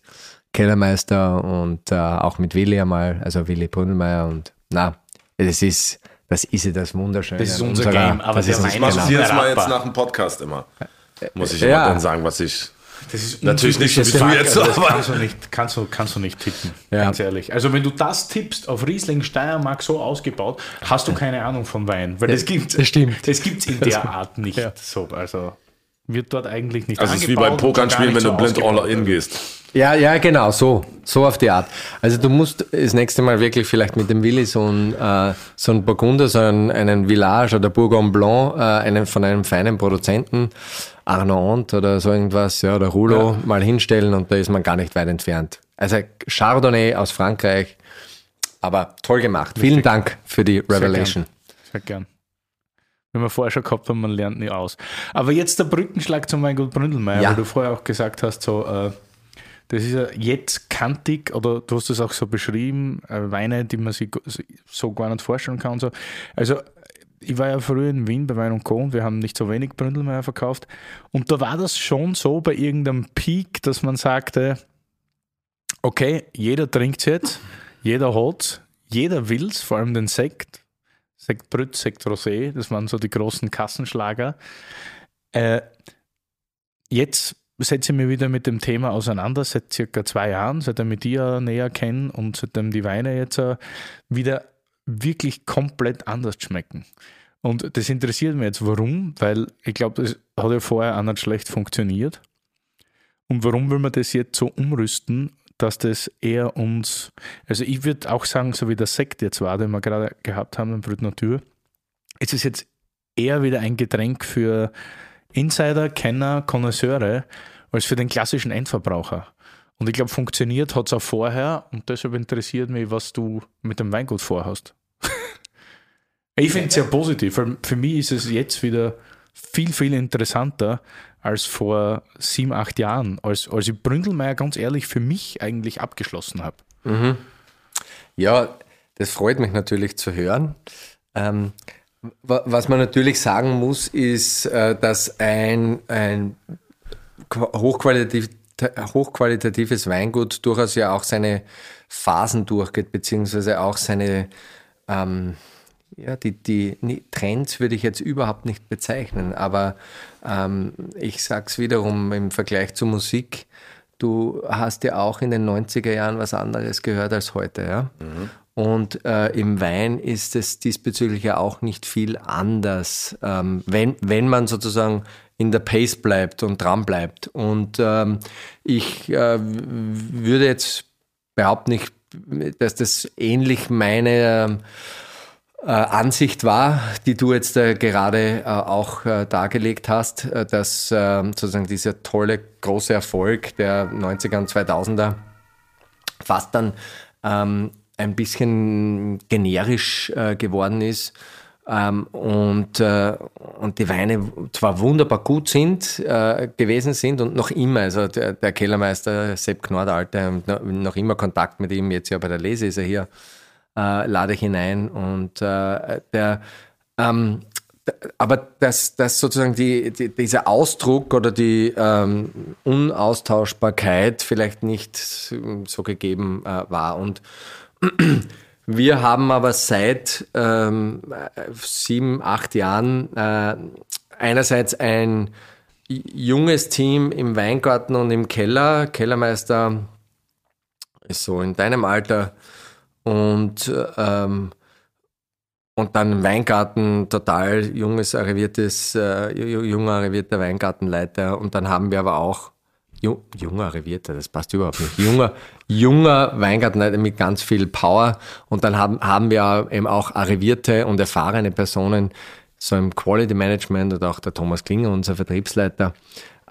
Kellermeister und äh, auch mit Willi einmal, also Willi Brunelmeier und na, das ist, das ist ja das Wunderschöne. Das ist unser unserer, Game, aber das, ist, das machst du jedes Mal jetzt nach dem Podcast immer. Muss ich ja. immer dann sagen, was ich. Das ist natürlich nicht so wie du jetzt, aber das kannst du nicht, kannst du, kannst du nicht tippen, ja. ganz ehrlich. Also wenn du das tippst auf Riesling Steiermark so ausgebaut, hast du keine Ahnung von Wein, weil das gibt das gibt es in der Art nicht ja. so. Also wird dort eigentlich nicht Also es ist wie beim Pokernspielen, wenn du blind all in gehst. Ja, ja, genau, so. So auf die Art. Also du musst das nächste Mal wirklich vielleicht mit dem Willi so ein, äh, so ein Burgunder, so einen, einen Village oder Bourgogne Blanc, äh, einen, von einem feinen Produzenten, Arnaud oder so irgendwas, ja, oder Rouleau, ja. mal hinstellen und da ist man gar nicht weit entfernt. Also Chardonnay aus Frankreich, aber toll gemacht. Richtig. Vielen Dank für die Revelation. Sehr gern. Sehr gern. Wenn wir vorher schon gehabt haben, man lernt nie aus. Aber jetzt der Brückenschlag zum Weingut Bründelmeier, ja. weil du vorher auch gesagt hast, so, äh, Das ist ja jetzt kantig, oder du hast es auch so beschrieben, äh, Weine, die man sich so gar nicht vorstellen kann. So. Also ich war ja früher in Wien bei Wein und Co. und wir haben nicht so wenig Bründelmeier verkauft. Und da war das schon so bei irgendeinem Peak, dass man sagte, okay, jeder trinkt jetzt, jeder hat jeder will's, vor allem den Sekt. Sekt Brüt, Sekt Rosé, das waren so die großen Kassenschlager. Äh, jetzt setze ich mich wieder mit dem Thema auseinander, seit circa zwei Jahren, seitdem ich die näher kenne und seitdem die Weine jetzt wieder wirklich komplett anders schmecken. Und das interessiert mich jetzt, warum, weil ich glaube, das hat ja vorher auch nicht schlecht funktioniert. Und warum will man das jetzt so umrüsten, dass das eher uns, also ich würde auch sagen, so wie der Sekt jetzt war, den wir gerade gehabt haben in Brut Natur, ist es jetzt eher wieder ein Getränk für Insider, Kenner, Konnoisseure, als für den klassischen Endverbraucher. Und ich glaube, funktioniert hat es auch vorher und deshalb interessiert mich, was du mit dem Weingut vorhast. ich finde es ja positiv. Für, für mich ist es jetzt wieder viel, viel interessanter als vor sieben, acht Jahren, als, als ich Bründelmeier ganz ehrlich für mich eigentlich abgeschlossen habe. Mhm. Ja, das freut mich natürlich zu hören. Ähm, was man natürlich sagen muss, ist, äh, dass ein, ein hochqualitativ, hochqualitatives Weingut durchaus ja auch seine Phasen durchgeht, beziehungsweise auch seine ähm, ja, die, die Trends würde ich jetzt überhaupt nicht bezeichnen, aber ähm, ich sage es wiederum im Vergleich zur Musik, du hast ja auch in den 90er Jahren was anderes gehört als heute. Ja? Mhm. Und äh, im Wein ist es diesbezüglich ja auch nicht viel anders, ähm, wenn, wenn man sozusagen in der Pace bleibt und dran bleibt. Und ähm, ich äh, würde jetzt behaupten, nicht, dass das ähnlich meine äh, Ansicht war, die du jetzt gerade äh, auch äh, dargelegt hast, äh, dass sozusagen dieser tolle große Erfolg der 90er und 2000er fast dann ähm, ein bisschen generisch äh, geworden ist. Ähm, und, und die Weine zwar wunderbar gut sind, gewesen sind und noch immer, also der, der Kellermeister Sepp Knordalte, noch immer Kontakt mit ihm, jetzt ja bei der Lese ist er hier, äh, lade ich hinein. Und äh, der, ähm, aber dass das sozusagen die, die, dieser Ausdruck oder die ähm, Unaustauschbarkeit vielleicht nicht so gegeben äh, war. Und wir haben aber seit ähm, sieben, acht Jahren äh, einerseits ein junges Team im Weingarten und im Keller. Kellermeister ist so in deinem Alter und, ähm, und dann im Weingarten total junges, arriviertes, äh, junger, arrivierter Weingartenleiter. Und dann haben wir aber auch junger arrivierter, das passt überhaupt nicht. Junger, junger Weingartenleiter mit ganz viel Power. Und dann haben, haben wir eben auch arrivierte und erfahrene Personen, so im Quality Management oder auch der Thomas Klinger, unser Vertriebsleiter,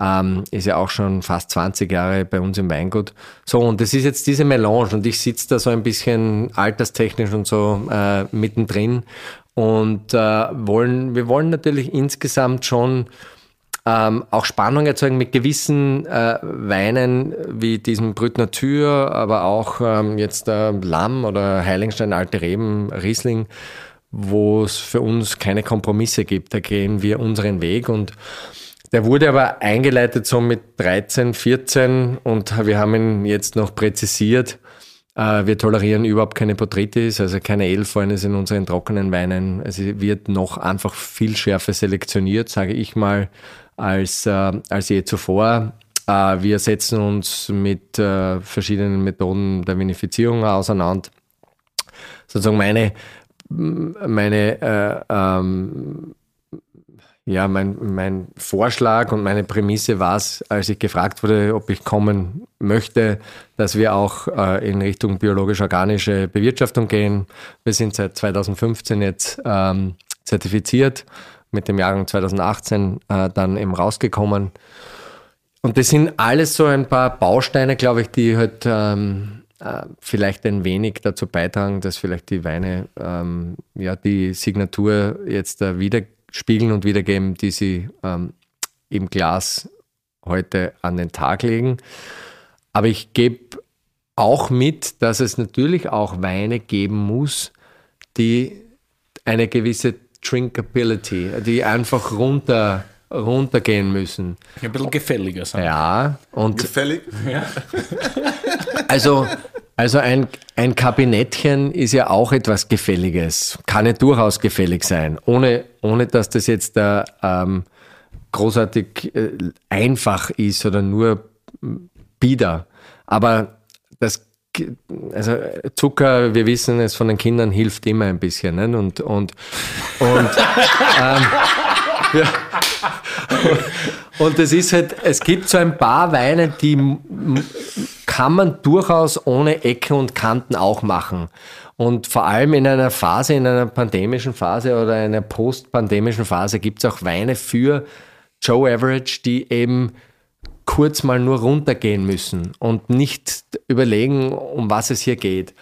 ähm, ist ja auch schon fast 20 Jahre bei uns im Weingut. So, und das ist jetzt diese Melange und ich sitze da so ein bisschen alterstechnisch und so äh, mittendrin und äh, wollen, wir wollen natürlich insgesamt schon ähm, auch Spannung erzeugen mit gewissen äh, Weinen wie diesem Brüt Natur, aber auch ähm, jetzt äh, Lamm oder Heiligenstein, Alte Reben, Riesling, wo es für uns keine Kompromisse gibt. Da gehen wir unseren Weg und der wurde aber eingeleitet so mit 13, 14 und wir haben ihn jetzt noch präzisiert. Äh, wir tolerieren überhaupt keine Botrytis, also keine Elfeines in unseren trockenen Weinen. Also wird noch einfach viel schärfer selektioniert, sage ich mal, als, äh, als je zuvor. Äh, wir setzen uns mit verschiedenen Methoden der Vinifizierung auseinander. Sozusagen meine, meine äh, ähm, ja, mein, mein Vorschlag und meine Prämisse war es, als ich gefragt wurde, ob ich kommen möchte, dass wir auch äh, in Richtung biologisch-organische Bewirtschaftung gehen. Wir sind seit 2015 jetzt ähm, zertifiziert, mit dem Jahrgang 2018 äh, dann eben rausgekommen. Und das sind alles so ein paar Bausteine, glaube ich, die halt ähm, äh, vielleicht ein wenig dazu beitragen, dass vielleicht die Weine ähm, ja die Signatur jetzt äh, wieder spiegeln und wiedergeben, die sie ähm, im Glas heute an den Tag legen. Aber ich gebe auch mit, dass es natürlich auch Weine geben muss, die eine gewisse Drinkability, die einfach runter, runtergehen müssen. Ein bisschen gefälliger sein. Ja, und Gefällig? also, also ein, ein Kabinettchen ist ja auch etwas Gefälliges. Kann ja durchaus gefällig sein, ohne, ohne dass das jetzt da, ähm, großartig äh, einfach ist oder nur bieder. Aber das, also Zucker, wir wissen es von den Kindern, hilft immer ein bisschen. Ne? Und, und, und, ähm, ja. und es ist halt, es gibt so ein paar Weine, die kann man durchaus ohne Ecken und Kanten auch machen. Und vor allem in einer Phase, in einer pandemischen Phase oder einer postpandemischen Phase gibt es auch Weine für Joe Average, die eben kurz mal nur runtergehen müssen und nicht überlegen, um was es hier geht.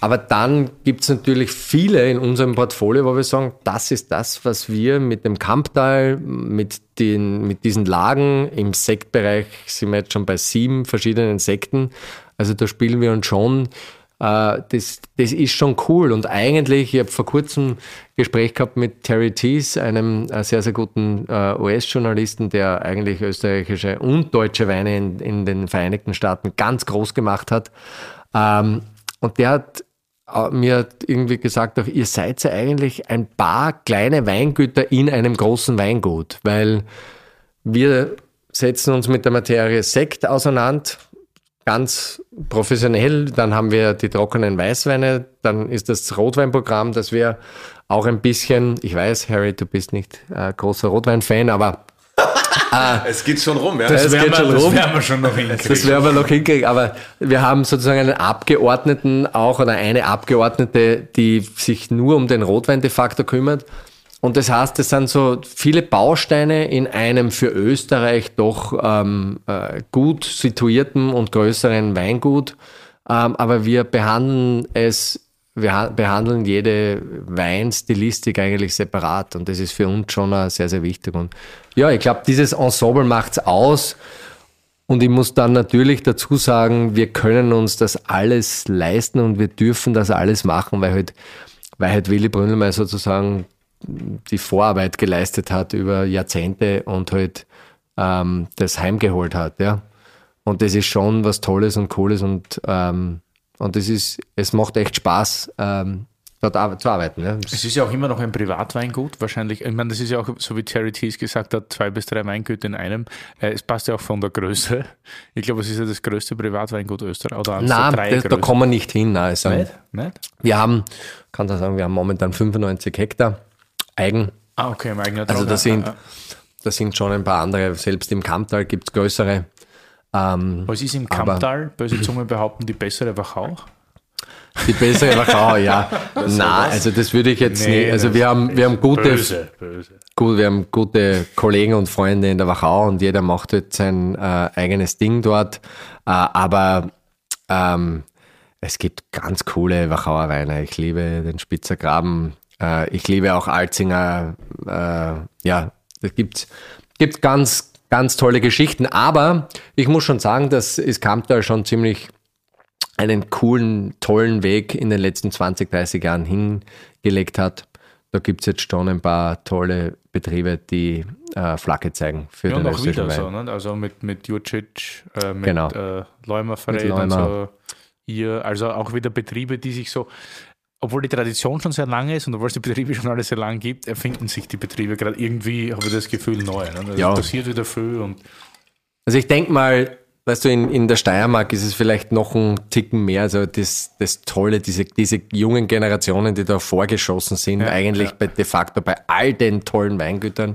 Aber dann gibt es natürlich viele in unserem Portfolio, wo wir sagen, das ist das, was wir mit dem Kamptal, mit, den, mit diesen Lagen im Sektbereich sind wir jetzt schon bei sieben verschiedenen Sekten. Also da spielen wir uns schon das, das ist schon cool. Und eigentlich, ich habe vor kurzem ein Gespräch gehabt mit Terry Tees, einem äh, sehr, sehr guten äh, US-Journalisten, der eigentlich österreichische und deutsche Weine in, in den Vereinigten Staaten ganz groß gemacht hat. Ähm, und der hat äh, mir irgendwie gesagt, auch, ihr seid ja eigentlich ein paar kleine Weingüter in einem großen Weingut, weil wir setzen uns mit der Materie Sekt auseinander, ganz professionell. Dann haben wir die trockenen Weißweine, dann ist das Rotweinprogramm, das wir auch ein bisschen, ich weiß, Harry, du bist nicht äh, großer Rotwein-Fan, aber Es geht schon rum, ja. Das Das, werden geht wir, schon das rum. werden wir schon noch hinkriegen. das werden wir noch hinkriegen. Aber wir haben sozusagen einen Abgeordneten auch oder eine Abgeordnete, die sich nur um den Rotwein de facto kümmert. Und das heißt, es sind so viele Bausteine in einem für Österreich doch ähm, äh, gut situierten und größeren Weingut. Ähm, aber wir behandeln es, wir ha- behandeln jede Weinstilistik eigentlich separat. Und das ist für uns schon sehr, sehr wichtig. Und ja, ich glaube, dieses Ensemble macht's aus. Und ich muss dann natürlich dazu sagen, wir können uns das alles leisten und wir dürfen das alles machen, weil halt, weil halt Willy Brünnelmeier sozusagen die Vorarbeit geleistet hat über Jahrzehnte und halt ähm, das heimgeholt hat, ja. Und das ist schon was Tolles und Cooles und, ähm, und es ist, es macht echt Spaß, ähm, dort zu arbeiten. Ja. Es ist ja auch immer noch ein Privatweingut, wahrscheinlich. Ich meine, das ist ja auch, so wie Terry Tees gesagt hat, zwei bis drei Weingüter in einem. Äh, Es passt ja auch von der Größe. Ich glaube, es ist ja das größte Privatweingut Österreich. Oder Nein, drei das, da kommen wir nicht hin. Nein, also, Nicht? Nicht? wir haben, kann ich sagen, wir haben momentan 95 Hektar eigen. Ah, okay, im eigenen Also da sind, da sind schon ein paar andere, selbst im Kamptal gibt es größere. Ähm, Was ist im Kamptal, böse Zunge behaupten, die bessere Wachau? die bessere Wachau, ja. Nein, also das würde ich jetzt Nee, nicht. Also wir haben, wir haben gute, Böse, böse. gut, wir haben gute Kollegen und Freunde in der Wachau und jeder macht jetzt sein äh, eigenes Ding dort. Äh, aber ähm, es gibt ganz coole Wachauer Weine. Ich liebe den Spitzer Graben. Äh, ich liebe auch Alzinger. Äh, ja, es gibt, gibt ganz, ganz tolle Geschichten. Aber ich muss schon sagen, dass es Kamptal schon ziemlich einen coolen, tollen Weg in den letzten 20, 30 Jahren hingelegt hat. Da gibt es jetzt schon ein paar tolle Betriebe, die äh, Flagge zeigen für Ja, und den auch wieder österreichischen so, Wein. ne? Also mit, mit Jurcic, äh, mit Genau. äh, Leumer Mit und Leumer. so. Ihr, also auch wieder Betriebe, die sich so, obwohl die Tradition schon sehr lange ist und obwohl es die Betriebe schon alle sehr lange gibt, erfinden sich die Betriebe gerade irgendwie, habe ich das Gefühl, neu. Ne? Also Ja. Es passiert wieder viel und Also ich denke mal, weißt du, in, in der Steiermark ist es vielleicht noch ein Ticken mehr, also das, das Tolle, diese, diese jungen Generationen, die da vorgeschossen sind, eigentlich ja. Bei, de facto bei all den tollen Weingütern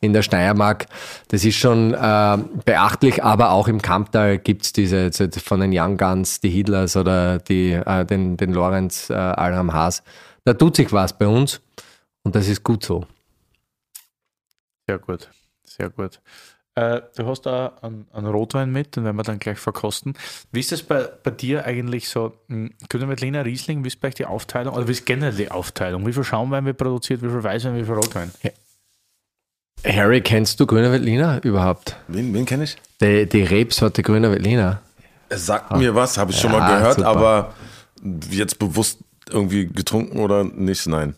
in der Steiermark, das ist schon äh, beachtlich, aber auch im Kamptal gibt's diese also von den Young Guns, die Hitlers oder die, äh, den, den Lorenz äh, Alram Haas. Da tut sich was bei uns und das ist gut so. sehr gut, sehr gut. Äh, du hast da einen, einen Rotwein mit, den werden wir dann gleich verkosten. Wie ist das bei, bei dir eigentlich so? Können wir Lena Riesling, wie ist bei euch die Aufteilung oder wie ist generell die Aufteilung? Wie viel Schaumwein wird produziert, wie viel Weißwein, wie viel Rotwein? Harry, kennst du Grüner Veltliner überhaupt? Wen, wen kenne ich? Die, die Rebsorte Grüner Veltliner. Es sagt mir was, habe ich schon mal Ja, gehört, super. aber jetzt bewusst irgendwie getrunken oder nicht, nein.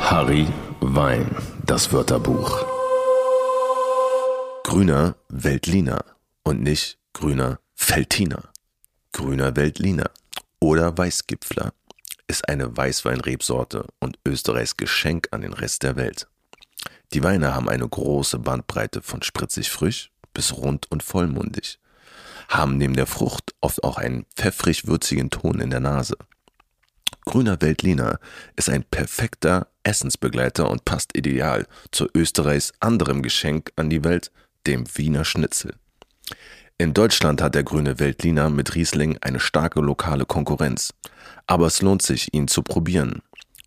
Harry Wein, das Wörterbuch. Grüner Veltliner und nicht grüner Feltiner. Grüner Veltliner oder Weißgipfler ist eine Weißweinrebsorte und Österreichs Geschenk an den Rest der Welt. Die Weine haben eine große Bandbreite von spritzig frisch bis rund und vollmundig, haben neben der Frucht oft auch einen pfeffrig-würzigen Ton in der Nase. Grüner Veltliner ist ein perfekter Essensbegleiter und passt ideal zu Österreichs anderem Geschenk an die Welt, dem Wiener Schnitzel. In Deutschland hat der grüne Veltliner mit Riesling eine starke lokale Konkurrenz. Aber es lohnt sich, ihn zu probieren.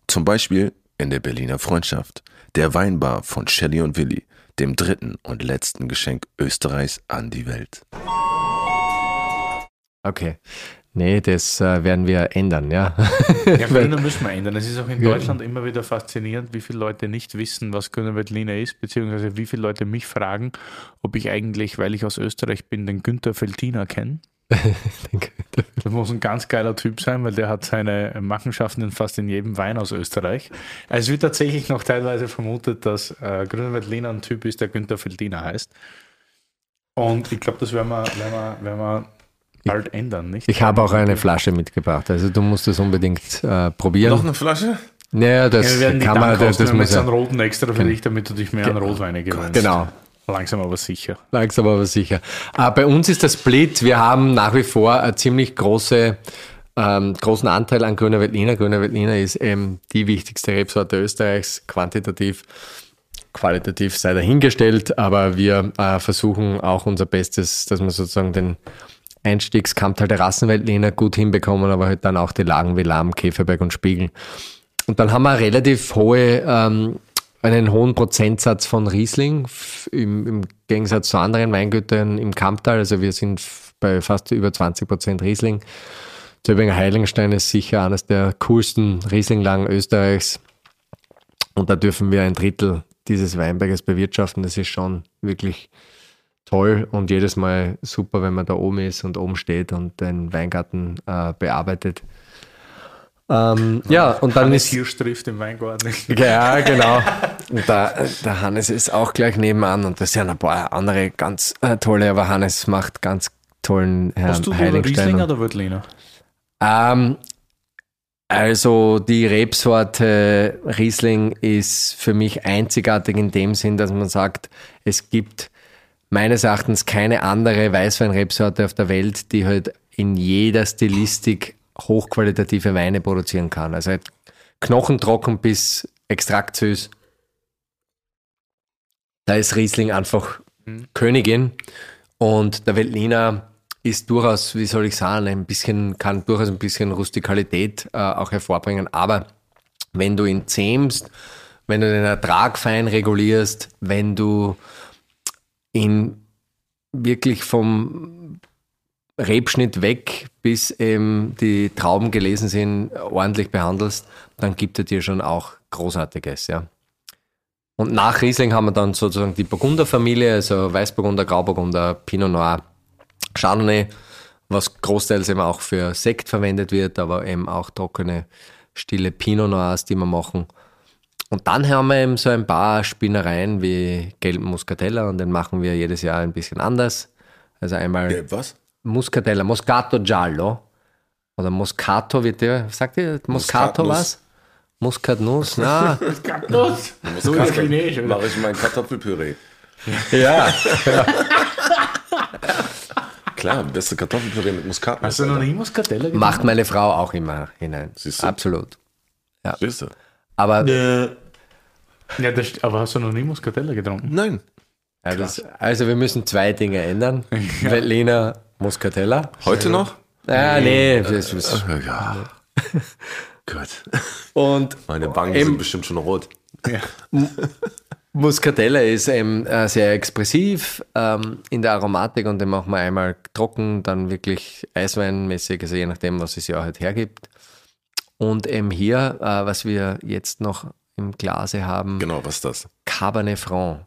Zum Beispiel in der Berliner Freundschaft, der Weinbar von Shelley und Willi, dem dritten und letzten Geschenk Österreichs an die Welt. Okay. Nee, das äh, werden wir ändern, ja. Ja, Grüner müssen wir ändern. Es ist auch in Deutschland immer wieder faszinierend, wie viele Leute nicht wissen, was Grüner Veltliner ist, beziehungsweise wie viele Leute mich fragen, ob ich eigentlich, weil ich aus Österreich bin, den Günther Veltliner kenne. Das muss ein ganz geiler Typ sein, weil der hat seine Machenschaften in fast in jedem Wein aus Österreich. Also es wird tatsächlich noch teilweise vermutet, dass äh, Grüner Veltliner ein Typ ist, der Günther Veltliner heißt. Und ich glaube, das werden wir, werden wir, werden wir bald ändern, nicht? Ich habe auch eine Flasche mitgebracht, also du musst das unbedingt äh, probieren. eine Flasche? Naja, das Ja, wir werden die kann man, das, kosten, das wir muss jetzt einen ja, roten extra für dich, damit du dich mehr an Rotweine gewöhnst. genau. Langsam aber sicher. Langsam aber sicher. Äh, bei uns ist das Split, wir haben nach wie vor einen ziemlich große, ähm, großen Anteil an Grüner Veltliner. Grüner Veltliner ist eben die wichtigste Rebsorte Österreichs, quantitativ, qualitativ sei dahingestellt, aber wir äh, versuchen auch unser Bestes, dass wir sozusagen den Einstiegskampfteil der Rassenveltliner gut hinbekommen, aber halt dann auch die Lagen wie Lahm, Käferberg und Spiegel. Und dann haben wir relativ hohe, ähm, einen hohen Prozentsatz von Riesling im, im Gegensatz zu anderen Weingütern im Kamptal. Also wir sind bei fast über 20 Prozent Riesling. Zöbinger Heiligenstein ist sicher eines der coolsten Rieslinglagen Österreichs. Und da dürfen wir ein Drittel dieses Weinberges bewirtschaften. Das ist schon wirklich toll und jedes Mal super, wenn man da oben ist und oben steht und den Weingarten äh, bearbeitet. Ähm, ja, und dann Hannes ist Hirsch trifft im Weingarten. ja, genau. Und der, der Hannes ist auch gleich nebenan und das sind ein paar andere ganz äh, tolle, aber Hannes macht ganz tollen Herrn Hast du. Riesling oder Veltliner? ähm, also die Rebsorte Riesling ist für mich einzigartig in dem Sinn, dass man sagt, es gibt meines Erachtens keine andere Weißweinrebsorte auf der Welt, die halt in jeder Stilistik hochqualitative Weine produzieren kann. Also halt knochentrocken bis extraktsüß. Da ist Riesling einfach Königin und der Veltliner ist durchaus, wie soll ich sagen, ein bisschen, kann durchaus ein bisschen Rustikalität äh, auch hervorbringen. Aber wenn du ihn zähmst, wenn du den Ertrag fein regulierst, wenn du ihn wirklich vom Rebschnitt weg, bis eben die Trauben gelesen sind, ordentlich behandelst, dann gibt er dir schon auch Großartiges, ja. Und nach Riesling haben wir dann sozusagen die Burgunderfamilie, also Weißburgunder, Grauburgunder, Pinot Noir, Chardonnay, was großteils eben auch für Sekt verwendet wird, aber eben auch trockene, stille Pinot Noirs, die wir machen. Und dann haben wir eben so ein paar Spinnereien wie gelben Muscatella und den machen wir jedes Jahr ein bisschen anders. Also einmal was? Muscatella, Moscato Giallo oder Moscato, wird der, sagt ihr Moscato Muskatnuss. was? Muskatnuss, na, Los! So ist Chinesisch, oder? Mache ich mein Kartoffelpüree. ja. Klar, beste Kartoffelpüree mit Muskatnuss. Hast du noch nie Muscatella getrunken? Macht meine Frau auch immer hinein. Siehst du? Absolut. Siehst du? Aber Ja, das, aber hast du noch nie Muscatella getrunken? Nein. ja, das, also wir müssen zwei Dinge ändern. Veltliner, Muscatella. Heute noch? Ah, nee. Das ist, Ja. Gut. und Meine Wangen Eben- sind bestimmt schon rot. Ja. Muscatella ist ähm, äh, sehr expressiv ähm, in der Aromatik und den machen wir einmal trocken, dann wirklich eisweinmäßig, also je nachdem, was es ja halt hergibt. Und eben hier, äh, was wir jetzt noch im Glase haben, Genau, was ist das? Cabernet Franc.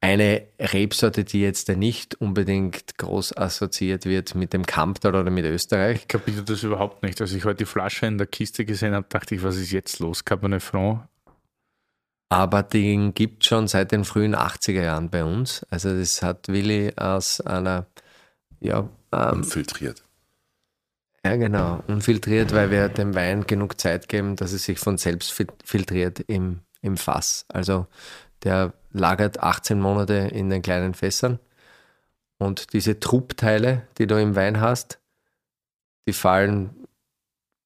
eine Rebsorte, die jetzt nicht unbedingt groß assoziiert wird mit dem Kamptal oder mit Österreich. Ich kapiere das überhaupt nicht. Als ich heute die Flasche in der Kiste gesehen habe, dachte ich, was ist jetzt los? Cabernet Franc? Aber den gibt es schon seit den frühen 80er Jahren bei uns. Also das hat Willi aus einer, ja, ähm, Unfiltriert. Ja genau, unfiltriert, weil wir dem Wein genug Zeit geben, dass es sich von selbst fil- filtriert im, im Fass. Also der lagert 18 Monate in den kleinen Fässern und diese Truppteile, die du im Wein hast, die fallen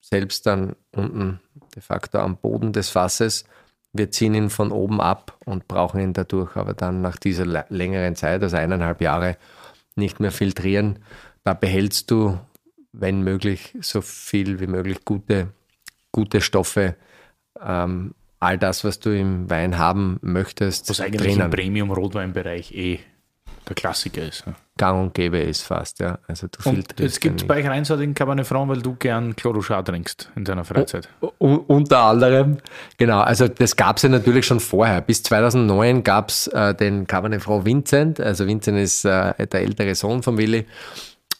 selbst dann unten de facto am Boden des Fasses. Wir ziehen ihn von oben ab und brauchen ihn dadurch aber dann nach dieser längeren Zeit, also eineinhalb Jahre, nicht mehr filtrieren. Da behältst du, wenn möglich, so viel wie möglich gute, gute Stoffe, ähm, all das, was du im Wein haben möchtest, Was eigentlich im drinnen. Premium-Rotweinbereich eh der Klassiker ist. Ja. Gang und gäbe ist fast, ja. Also du Und es gibt bei euch reinsortigen Cabernet Franc, weil du gern Chlorochard trinkst in deiner Freizeit. U unter anderem, genau, also das gab es ja natürlich schon vorher. Bis 2009 gab es äh, den Cabernet Franc Vincent, also Vincent ist äh, der ältere Sohn von Willi.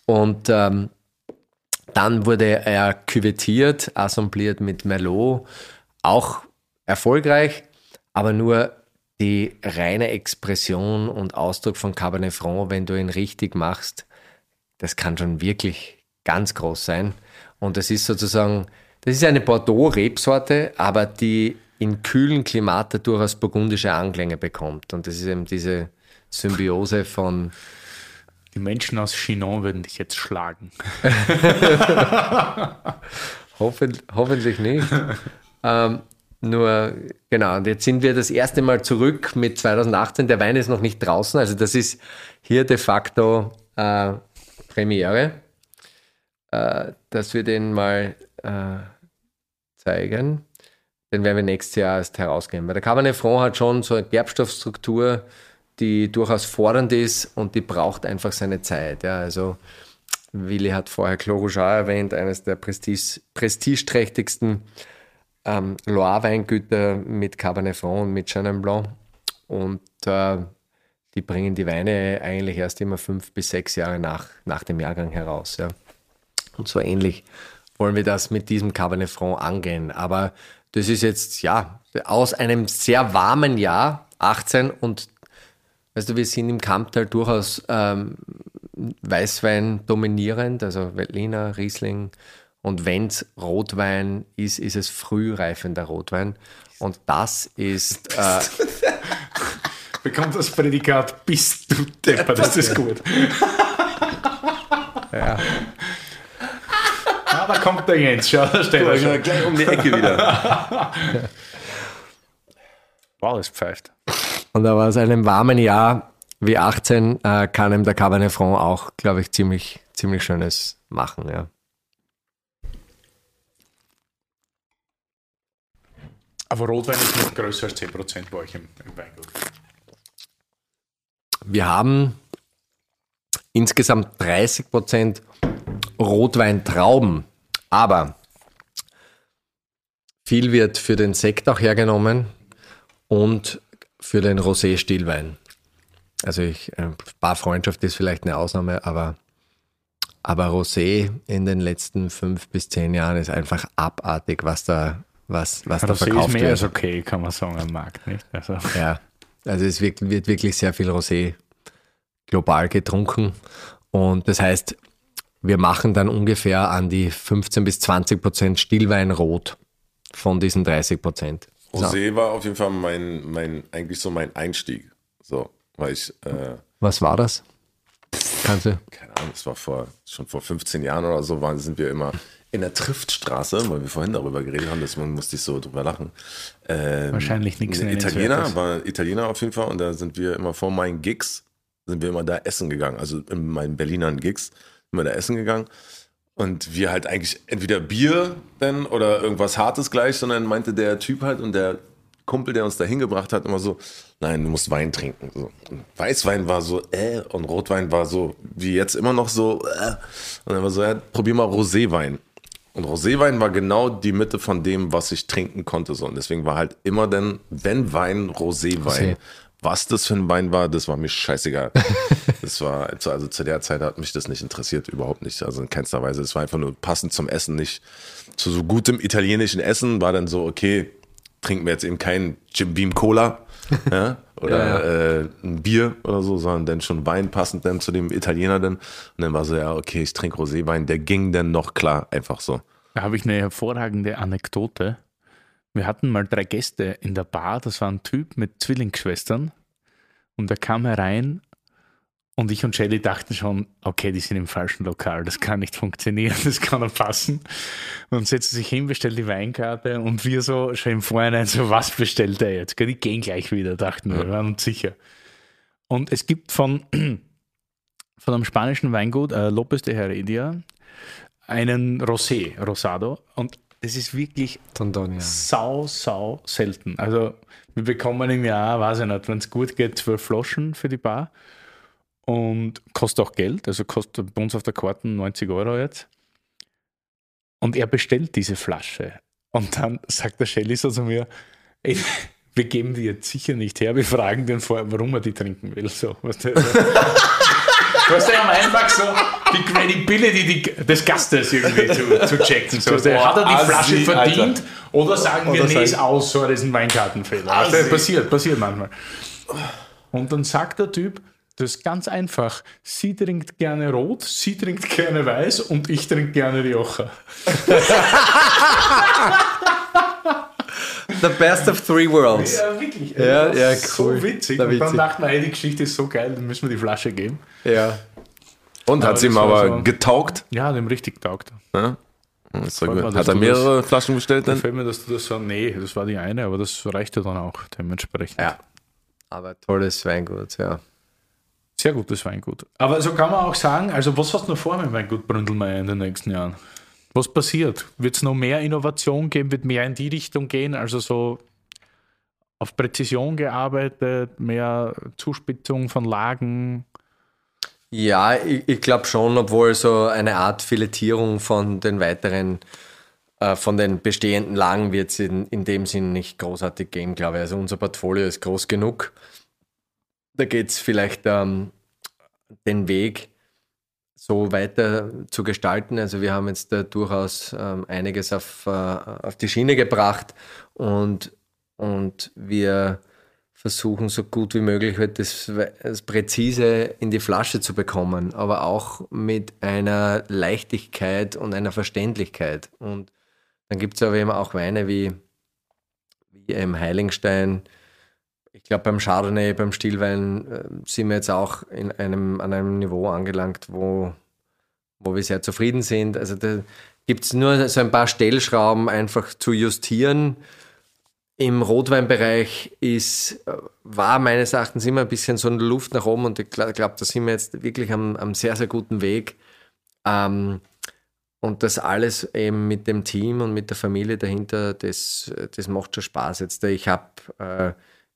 Und ähm, dann wurde er küvettiert, assembliert mit Merlot, auch erfolgreich, aber nur die reine Expression und Ausdruck von Cabernet Franc, wenn du ihn richtig machst, das kann schon wirklich ganz groß sein. Und das ist sozusagen, das ist eine Bordeaux-Rebsorte, aber die in kühlen Klimate durchaus burgundische Anklänge bekommt. Und das ist eben diese Symbiose von, Die Menschen aus Chinon würden dich jetzt schlagen. hoffen, hoffentlich nicht. ähm, nur, genau, und jetzt sind wir das erste Mal zurück mit 2018. Der Wein ist noch nicht draußen, also das ist hier de facto äh, Premiere, äh, dass wir den mal äh, zeigen. Den werden wir nächstes Jahr erst herausgeben. Weil der Cabernet Franc hat schon so eine Gerbstoffstruktur, die durchaus fordernd ist und die braucht einfach seine Zeit. Ja, also Willi hat vorher Clos erwähnt, eines der Prestige, prestigeträchtigsten ähm, Loire-Weingüter mit Cabernet Franc und mit Chenin Blanc. Und äh, die bringen die Weine eigentlich erst immer fünf bis sechs Jahre nach, nach dem Jahrgang heraus. Ja. Und so ähnlich wollen wir das mit diesem Cabernet Franc angehen. Aber das ist jetzt, ja, aus einem sehr warmen Jahr, 18 und Weißt du, wir sind im Kamptal durchaus ähm, Weißwein dominierend, also Veltliner, Riesling. Und wenn es Rotwein ist, ist es frühreifender Rotwein. Und das ist, äh, Bekommt das Prädikat, bist du Depper, das ist gut. ja, Ah, da kommt der Jens, schau, da steht er schon. gleich um die Ecke wieder. Wow, das pfeift. Und aber aus einem warmen Jahr wie 18 äh, kann ihm der Cabernet Franc auch, glaube ich, ziemlich, ziemlich schönes machen. Ja. Aber Rotwein ist nicht größer als 10% bei euch im, im Weingut. Wir haben insgesamt 30 Prozent Rotweintrauben, aber viel wird für den Sekt auch hergenommen und für den Rosé-Stillwein. Also ich, ein paar Freundschaft ist vielleicht eine Ausnahme, aber, aber Rosé in den letzten fünf bis zehn Jahren ist einfach abartig, was da, was, was da Das ist verkauft mehr wird. als okay, kann man sagen, am Markt, nicht? Also, Ja, also es wird, wird wirklich sehr viel Rosé global getrunken. Und das heißt, wir machen dann ungefähr an die 15 bis 20 Prozent Stillwein rot von diesen 30 Prozent. Rosé war auf jeden Fall mein, mein, eigentlich so mein Einstieg. So, weil ich, äh, Was war das? Kannst du? keine Ahnung, das war vor, schon vor 15 Jahren oder so, waren, sind wir immer in der Triftstraße, weil wir vorhin darüber geredet haben, deswegen musste ich so drüber lachen. Ähm, Wahrscheinlich nichts ein Italiener, war Italiener auf jeden Fall und da sind wir immer vor meinen Gigs, sind wir immer da essen gegangen, also in meinen Berlinern Gigs, sind wir da essen gegangen und wir halt eigentlich entweder Bier denn oder irgendwas Hartes gleich, sondern meinte der Typ halt und der Kumpel, der uns da hingebracht hat, immer so, nein, du musst Wein trinken. So. Weißwein war so, äh, und Rotwein war so, wie jetzt immer noch so, äh. Und dann war so, ja, probier mal Roséwein. Und Roséwein war genau die Mitte von dem, was ich trinken konnte. So. Und deswegen war halt immer dann, wenn Wein, Roséwein. Rosé. Was das für ein Wein war, das war mir scheißegal. das war, also zu der Zeit hat mich das nicht interessiert, überhaupt nicht. Also in keinster Weise. Es war einfach nur passend zum Essen, nicht zu so gutem italienischen Essen. War dann so, okay, trinken wir jetzt eben kein Jim Beam Cola ja, oder ja, ja. Äh, ein Bier oder so, sondern dann schon Wein passend dann zu dem Italiener dann. Und dann war so, ja, okay, ich trinke Roséwein. Der ging dann noch klar, einfach so. Da habe ich eine hervorragende Anekdote. Wir hatten mal drei Gäste in der Bar. Das war ein Typ mit Zwillingsschwestern. Und er kam herein und ich und Shelly dachten schon, okay, die sind im falschen Lokal, das kann nicht funktionieren, das kann nicht passen. Und setzte sich hin, bestellt die Weinkarte und wir so schon im Vorhinein so, was bestellt er jetzt? Die gehen gleich wieder, dachten wir, wir waren uns sicher. Und es gibt von, von einem spanischen Weingut, äh, Lopez de Heredia, einen Rosé, Rosado. Und das ist wirklich Tonton, ja. sau, sau selten. Also wir bekommen im Jahr, weiß ich nicht, wenn es gut geht, zwölf Flaschen für die Bar. Und kostet auch Geld, also kostet bei uns auf der Karte 90 Euro jetzt. Und er bestellt diese Flasche. Und dann sagt der Shelly so zu mir, ey, wir geben die jetzt sicher nicht her, wir fragen den vorher, warum er die trinken will. So, weißt du, weißt du, einfach so die Credibility des Gastes irgendwie zu, zu checken. So, so, hat er die Flasche Assi, verdient Alter. oder sagen oder wir, nee, ist aus, so, das ist ein Weinkartenfehler. Passiert, passiert manchmal. Und dann sagt der Typ, das ist ganz einfach. Sie trinkt gerne rot, sie trinkt gerne weiß und ich trinke gerne Rioja. The best of three worlds. Ja, wirklich. Ja, ja, cool. So witzig. Und dann dachten wir, die Geschichte ist so geil, dann müssen wir die Flasche geben. Ja. Und hat sie ihm aber so, getaugt? Ja, dem richtig taugt. Ja? Mir, hat er mehrere das, Flaschen bestellt dann? Gefällt mir, dass du das so, nee, das war die eine, aber das reichte dann auch dementsprechend. Ja. Aber tolles Weingut, ja. Sehr gutes Weingut. Aber so kann man auch sagen, also was hast du noch vor mit Weingut Bründelmeier in den nächsten Jahren? Was passiert? Wird es noch mehr Innovation geben? Wird mehr in die Richtung gehen? Also so auf Präzision gearbeitet, mehr Zuspitzung von Lagen? Ja, ich, ich glaube schon, obwohl so eine Art Filetierung von den weiteren, äh, von den bestehenden Lagen wird es in, in dem Sinn nicht großartig gehen, glaube ich. Also unser Portfolio ist groß genug. Da geht es vielleicht ähm, den Weg so weiter zu gestalten. Also wir haben jetzt da durchaus ähm, einiges auf, äh, auf die Schiene gebracht und, und wir versuchen so gut wie möglich halt das, das, präzise in die Flasche zu bekommen, aber auch mit einer Leichtigkeit und einer Verständlichkeit. Und dann gibt es aber eben auch Weine wie, wie im Heiligenstein. Ich glaube, beim Chardonnay, beim Stillwein äh, sind wir jetzt auch in einem, an einem Niveau angelangt, wo, wo wir sehr zufrieden sind. Also da gibt es nur so ein paar Stellschrauben einfach zu justieren im Rotweinbereich ist, äh, war meines Erachtens immer ein bisschen so eine Luft nach oben und ich glaube, da sind wir jetzt wirklich am, am sehr, sehr guten Weg. Ähm, und das alles eben mit dem Team und mit der Familie dahinter, das, das macht schon Spaß. Jetzt, ich habe äh,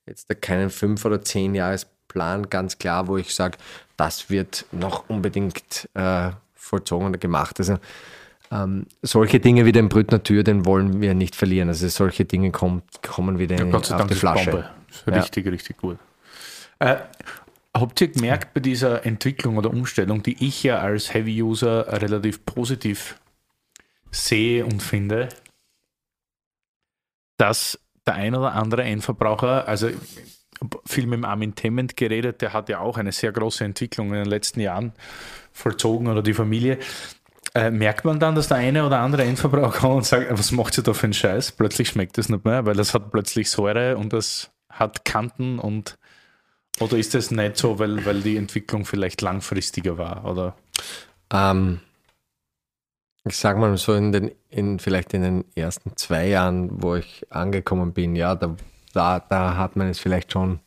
jetzt keinen fünf oder zehn Jahresplan ganz klar, wo ich sage, das wird noch unbedingt äh, vollzogen oder gemacht. Also ähm, solche Dinge wie den Brüttner Tür, den wollen wir nicht verlieren. Also solche Dinge kommt, kommen wieder ja, in, Gott sei auf Dank die Flasche. Bombe. Richtig, ja. richtig gut. Äh, habt ihr gemerkt bei dieser Entwicklung oder Umstellung, die ich ja als Heavy-User relativ positiv sehe und finde, dass der ein oder andere Endverbraucher, also viel mit Armin Temment geredet, der hat ja auch eine sehr große Entwicklung in den letzten Jahren vollzogen oder die Familie. Äh, merkt man dann, dass der eine oder andere Endverbraucher kommt und sagt, was macht ihr da für einen Scheiß? Plötzlich schmeckt es nicht mehr, weil das hat plötzlich Säure und das hat Kanten und oder ist das nicht so, weil, weil die Entwicklung vielleicht langfristiger war? Oder? Ähm, ich sage mal so, in den, in, vielleicht in den ersten zwei Jahren, wo ich angekommen bin, ja, da, da, da hat man es vielleicht schon,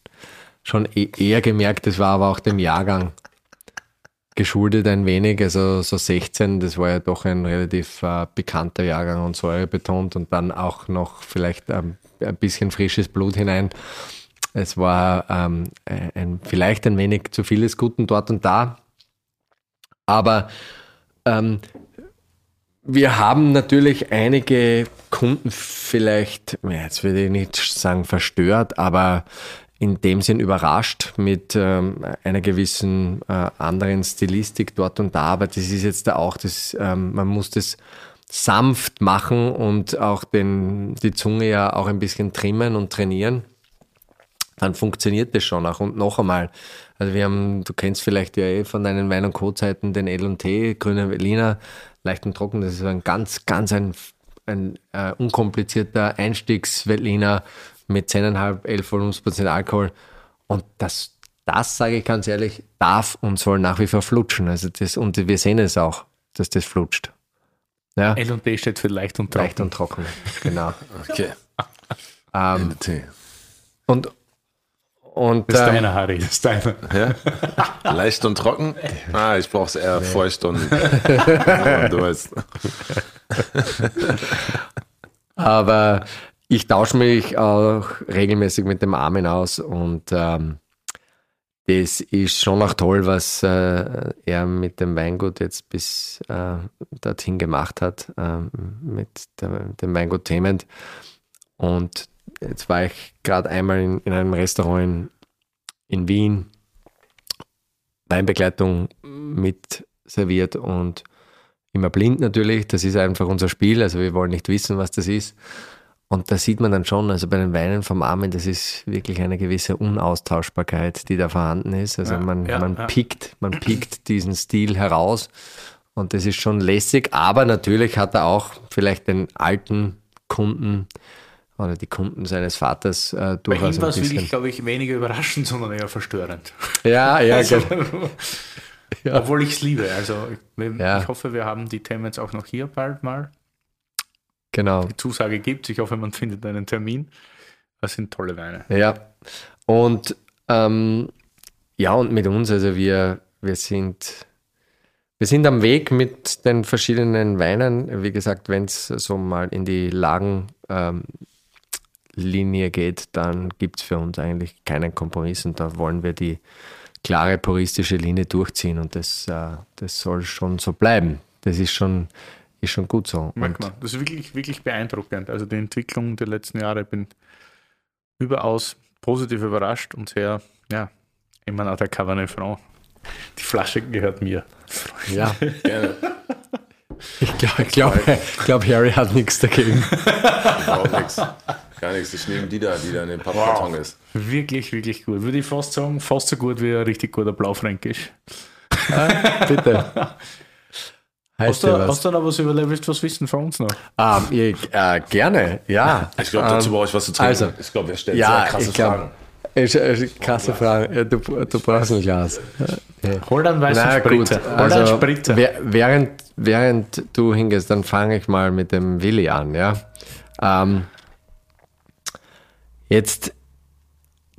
schon e-, eher gemerkt, das war aber auch dem Jahrgang geschuldet ein wenig, also so 16, das war ja doch ein relativ äh, bekannter Jahrgang und Säure betont. Und dann auch noch vielleicht ähm, ein bisschen frisches Blut hinein. Es war ähm, ein, vielleicht ein wenig zu vieles Guten dort und da, aber ähm, wir haben natürlich einige Kunden vielleicht, jetzt würde ich nicht sagen verstört, aber in dem Sinn überrascht mit ähm, einer gewissen äh, anderen Stilistik dort und da, aber das ist jetzt da auch, das, ähm, man muss das sanft machen und auch den, die Zunge ja auch ein bisschen trimmen und trainieren, dann funktioniert das schon auch. Und noch einmal, also wir haben, du kennst vielleicht ja eh von deinen Wein- und Co-Zeiten den L&T, grüner Berliner, leicht und trocken, das ist ein ganz, ganz ein, ein äh, unkomplizierter Einstiegs-Veltliner mit 10,5, 11 Volumensprozent Alkohol. Und das, das sage ich ganz ehrlich, darf und soll nach wie vor flutschen. Also das, und wir sehen es auch, dass das flutscht. Ja. L und D steht für leicht und trocken. Leicht und trocken, genau. Okay. ähm, und, und, das ist ähm, deiner, Harry, das ist deiner. Ja? Leicht und trocken? Ah, ich brauche es eher nee. feucht und du weißt. Aber ich tausche mich auch regelmäßig mit dem Armin aus und ähm, das ist schon auch toll, was äh, er mit dem Weingut jetzt bis äh, dorthin gemacht hat, äh, mit der, dem Weingut Thement. Und jetzt war ich gerade einmal in, in, einem Restaurant in, in Wien, Weinbegleitung mit serviert und immer blind natürlich. Das ist einfach unser Spiel. Also wir wollen nicht wissen, was das ist. Und da sieht man dann schon, also bei den Weinen vom Armen, das ist wirklich eine gewisse Unaustauschbarkeit, die da vorhanden ist. Also ja, man, ja, man ja. pickt, man pickt diesen Stil heraus und das ist schon lässig, aber natürlich hat er auch vielleicht den alten Kunden oder die Kunden seines Vaters äh, durchaus. Bei ihm war es wirklich, glaube ich, weniger überraschend, sondern eher verstörend. Ja, ja, also, genau. ja. Obwohl ich es liebe. Also ich, ich hoffe, wir haben die Themen jetzt auch noch hier bald mal genau. die Zusage gibt. Ich hoffe, man findet einen Termin. Das sind tolle Weine. Ja. Und ähm, ja, und mit uns, also wir, wir sind. Wir sind am Weg mit den verschiedenen Weinen. Wie gesagt, wenn es so mal in die Lagenlinie ähm, geht, dann gibt es für uns eigentlich keinen Kompromiss und da wollen wir die klare puristische Linie durchziehen und das, äh, das soll schon so bleiben. Das ist schon ist schon gut so. Merkt man. Das ist wirklich, wirklich beeindruckend. Also die Entwicklung der letzten Jahre, ich bin überaus positiv überrascht und sehr, ja, ich meine auch der Cabernet Franc. Die Flasche gehört mir. Ja, gerne. Ich glaube, glaub, glaub, Harry hat nichts dagegen. Überhaupt nichts. Gar nichts. Ich nehme die da, die da in dem Pappkarton wow. ist. Wirklich, wirklich gut. Würde ich fast sagen, fast so gut wie ein richtig guter Blaufränkisch. Ah, bitte. Hast du, hast du da was über Willst was wissen von uns noch? Um, ähm, ich, äh, gerne, ja. Ich glaube, dazu um, brauche ich was zu trinken. Also, ich glaube, er stellt ja, sehr krasse glaub, Fragen. Ich, ich, krasse Fragen. Ja, du, du brauchst ein Glas. Hol dann weißen Spritzer. Hol also, Spritzer. Während, während du hingehst, dann fange ich mal mit dem Willi an. Ja? Ähm, jetzt,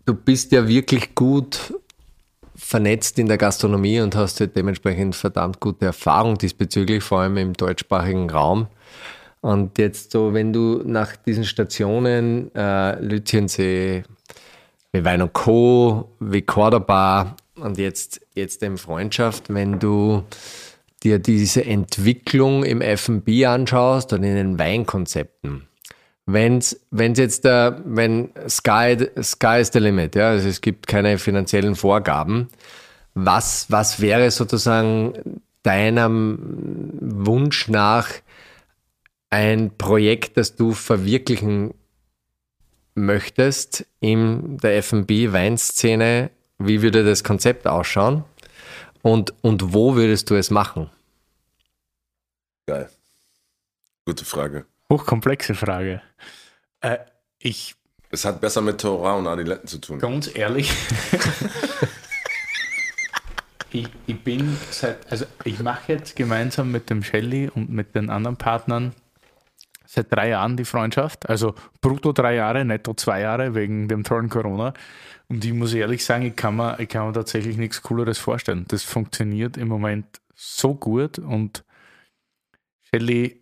du bist ja wirklich gut vernetzt in der Gastronomie und hast halt dementsprechend verdammt gute Erfahrung diesbezüglich, vor allem im deutschsprachigen Raum. Und jetzt so, wenn du nach diesen Stationen, äh, Lütjensee, Wein und Co., wie Cordoba und jetzt, jetzt eben Freundschaft, wenn du dir diese Entwicklung im F&B anschaust und in den Weinkonzepten, wenn's, wenn's jetzt der, wenn Sky, Sky is the limit, ja, also es gibt keine finanziellen Vorgaben, was, was wäre sozusagen deinem Wunsch nach ein Projekt, das du verwirklichen möchtest in der F&B-Weinszene? Wie würde das Konzept ausschauen? Und, und wo würdest du es machen? Geil. Gute Frage. Hochkomplexe Frage. Äh, ich. Es hat besser mit Torah und Adiletten zu tun. Ganz ehrlich. ich, ich bin seit, also ich mache jetzt gemeinsam mit dem Shelly und mit den anderen Partnern seit drei Jahren die Freundschaft. Also brutto drei Jahre, netto zwei Jahre wegen dem tollen Corona. Und ich muss ehrlich sagen, ich kann mir, ich kann mir tatsächlich nichts Cooleres vorstellen. Das funktioniert im Moment so gut und Shelly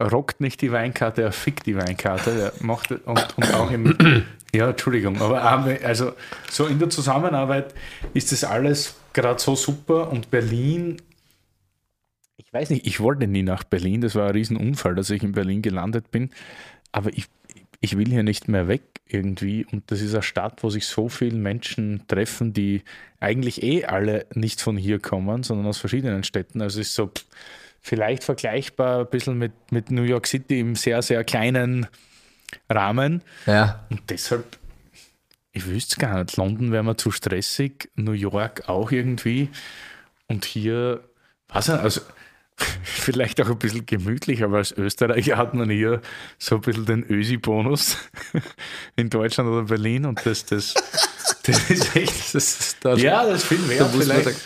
rockt nicht die Weinkarte, er fickt die Weinkarte. Er macht und, und auch im, ja, Entschuldigung, aber also so in der Zusammenarbeit ist das alles gerade so super und Berlin, ich weiß nicht, ich wollte nie nach Berlin, das war ein Riesenunfall, dass ich in Berlin gelandet bin, aber ich, ich will hier nicht mehr weg. irgendwie. Und das ist eine Stadt, wo sich so viele Menschen treffen, die eigentlich eh alle nicht von hier kommen, sondern aus verschiedenen Städten. Also es ist so vielleicht vergleichbar ein bisschen mit, mit New York City im sehr, sehr kleinen Rahmen. Ja. Und deshalb, ich wüsste es gar nicht, London wäre mir zu stressig, New York auch irgendwie. Und hier, was also vielleicht auch ein bisschen gemütlich, aber als Österreicher hat man hier so ein bisschen den Ösi-Bonus in Deutschland oder Berlin und das, das, das ist echt, Das, das, ja, das ist viel da wert man vielleicht.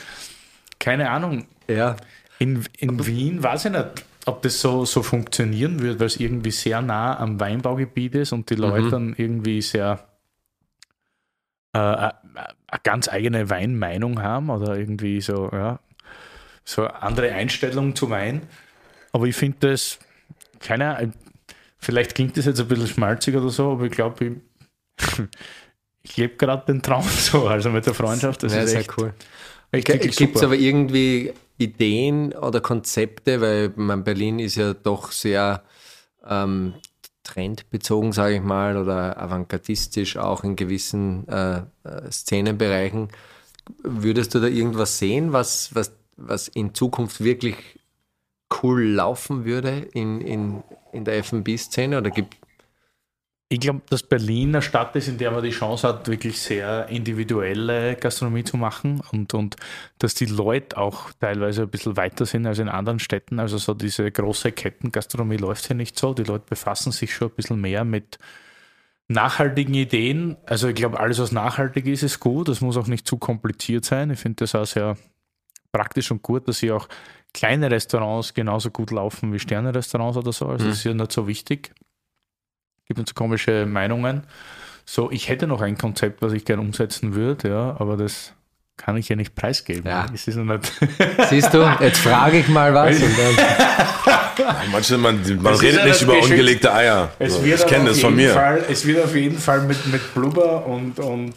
Keine Ahnung, ja. In, in Wien weiß ich nicht, ob das so, so funktionieren wird, weil es irgendwie sehr nah am Weinbaugebiet ist und die Leute dann irgendwie sehr äh, eine eine ganz eigene Weinmeinung haben oder irgendwie so, ja, so eine andere Einstellung zu Wein. Aber ich finde das, keine Ahnung, vielleicht klingt das jetzt ein bisschen schmalzig oder so, aber ich glaube, ich, ich lebe gerade den Traum so, also mit der Freundschaft. Das ja, ist sehr echt, cool. Gibt es aber irgendwie Ideen oder Konzepte, weil man Berlin ist ja doch sehr ähm, trendbezogen, sage ich mal, oder avantgardistisch auch in gewissen äh, äh, Szenenbereichen. Würdest du da irgendwas sehen, was, was, was in Zukunft wirklich cool laufen würde in, in, in der F&B-Szene? Oder gibt Ich glaube, dass Berlin eine Stadt ist, in der man die Chance hat, wirklich sehr individuelle Gastronomie zu machen und, und dass die Leute auch teilweise ein bisschen weiter sind als in anderen Städten. Also so diese große Kettengastronomie läuft hier nicht so. Die Leute befassen sich schon ein bisschen mehr mit nachhaltigen Ideen. Also ich glaube, alles, was nachhaltig ist, ist gut. Das muss auch nicht zu kompliziert sein. Ich finde das auch sehr praktisch und gut, dass hier auch kleine Restaurants genauso gut laufen wie Sterne-Restaurants oder so. Also das ist ja nicht so wichtig gibt uns komische Meinungen. So, ich hätte noch ein Konzept, was ich gerne umsetzen würde, ja, aber das kann ich ja nicht preisgeben. Ja. Es ist nicht. Siehst du, jetzt frage ich mal was. Und dann, Manche, man, man redet nicht über Geschütz- ungelegte Eier. Es So, wird ich kenne auf das von jeden mir. Fall, es wird auf jeden Fall mit, mit Blubber und, und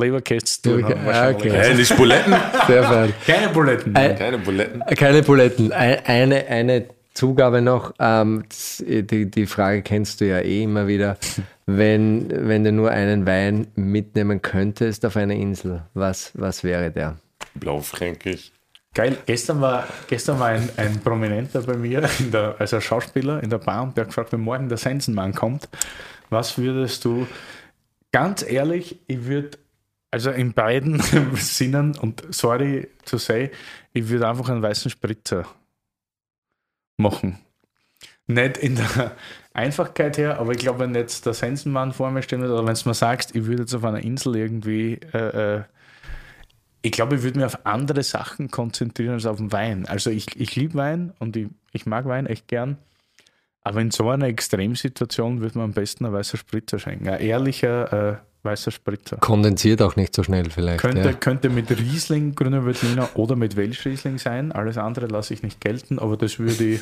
Leberkäse zu tun haben. Okay. Hä, nicht Buletten? sehr fein. Keine Buletten. Äh, Keine Buletten. Keine Buletten. Ein- Eine, eine Zugabe noch. Ähm, die, die Frage kennst du ja eh immer wieder. Wenn, wenn du nur einen Wein mitnehmen könntest auf einer Insel, was, was wäre der? Blaufränkisch. Geil, gestern war, gestern war ein, ein Prominenter bei mir, in der, also ein Schauspieler in der Bar, und der hat gefragt, wenn morgen der Sensenmann kommt, was würdest du, ganz ehrlich, ich würde, also in beiden Sinnen, und sorry to say, ich würde einfach einen weißen Spritzer machen. Nicht in der Einfachkeit her, aber ich glaube, wenn jetzt der Sensenmann vor mir steht, oder wenn du mir sagst, ich würde jetzt auf einer Insel irgendwie äh, äh, ich glaube, ich würde mich auf andere Sachen konzentrieren als auf den Wein. Also ich, ich liebe Wein und ich, ich mag Wein echt gern. Aber in so einer Extremsituation würde man am besten ein weißer Spritzer schenken. Ein ehrlicher äh, weißer Spritzer. Kondensiert auch nicht so schnell vielleicht. Könnte, ja. könnte mit Riesling, Grüner Veltliner oder mit Welschriesling sein. Alles andere lasse ich nicht gelten, aber das würde ich,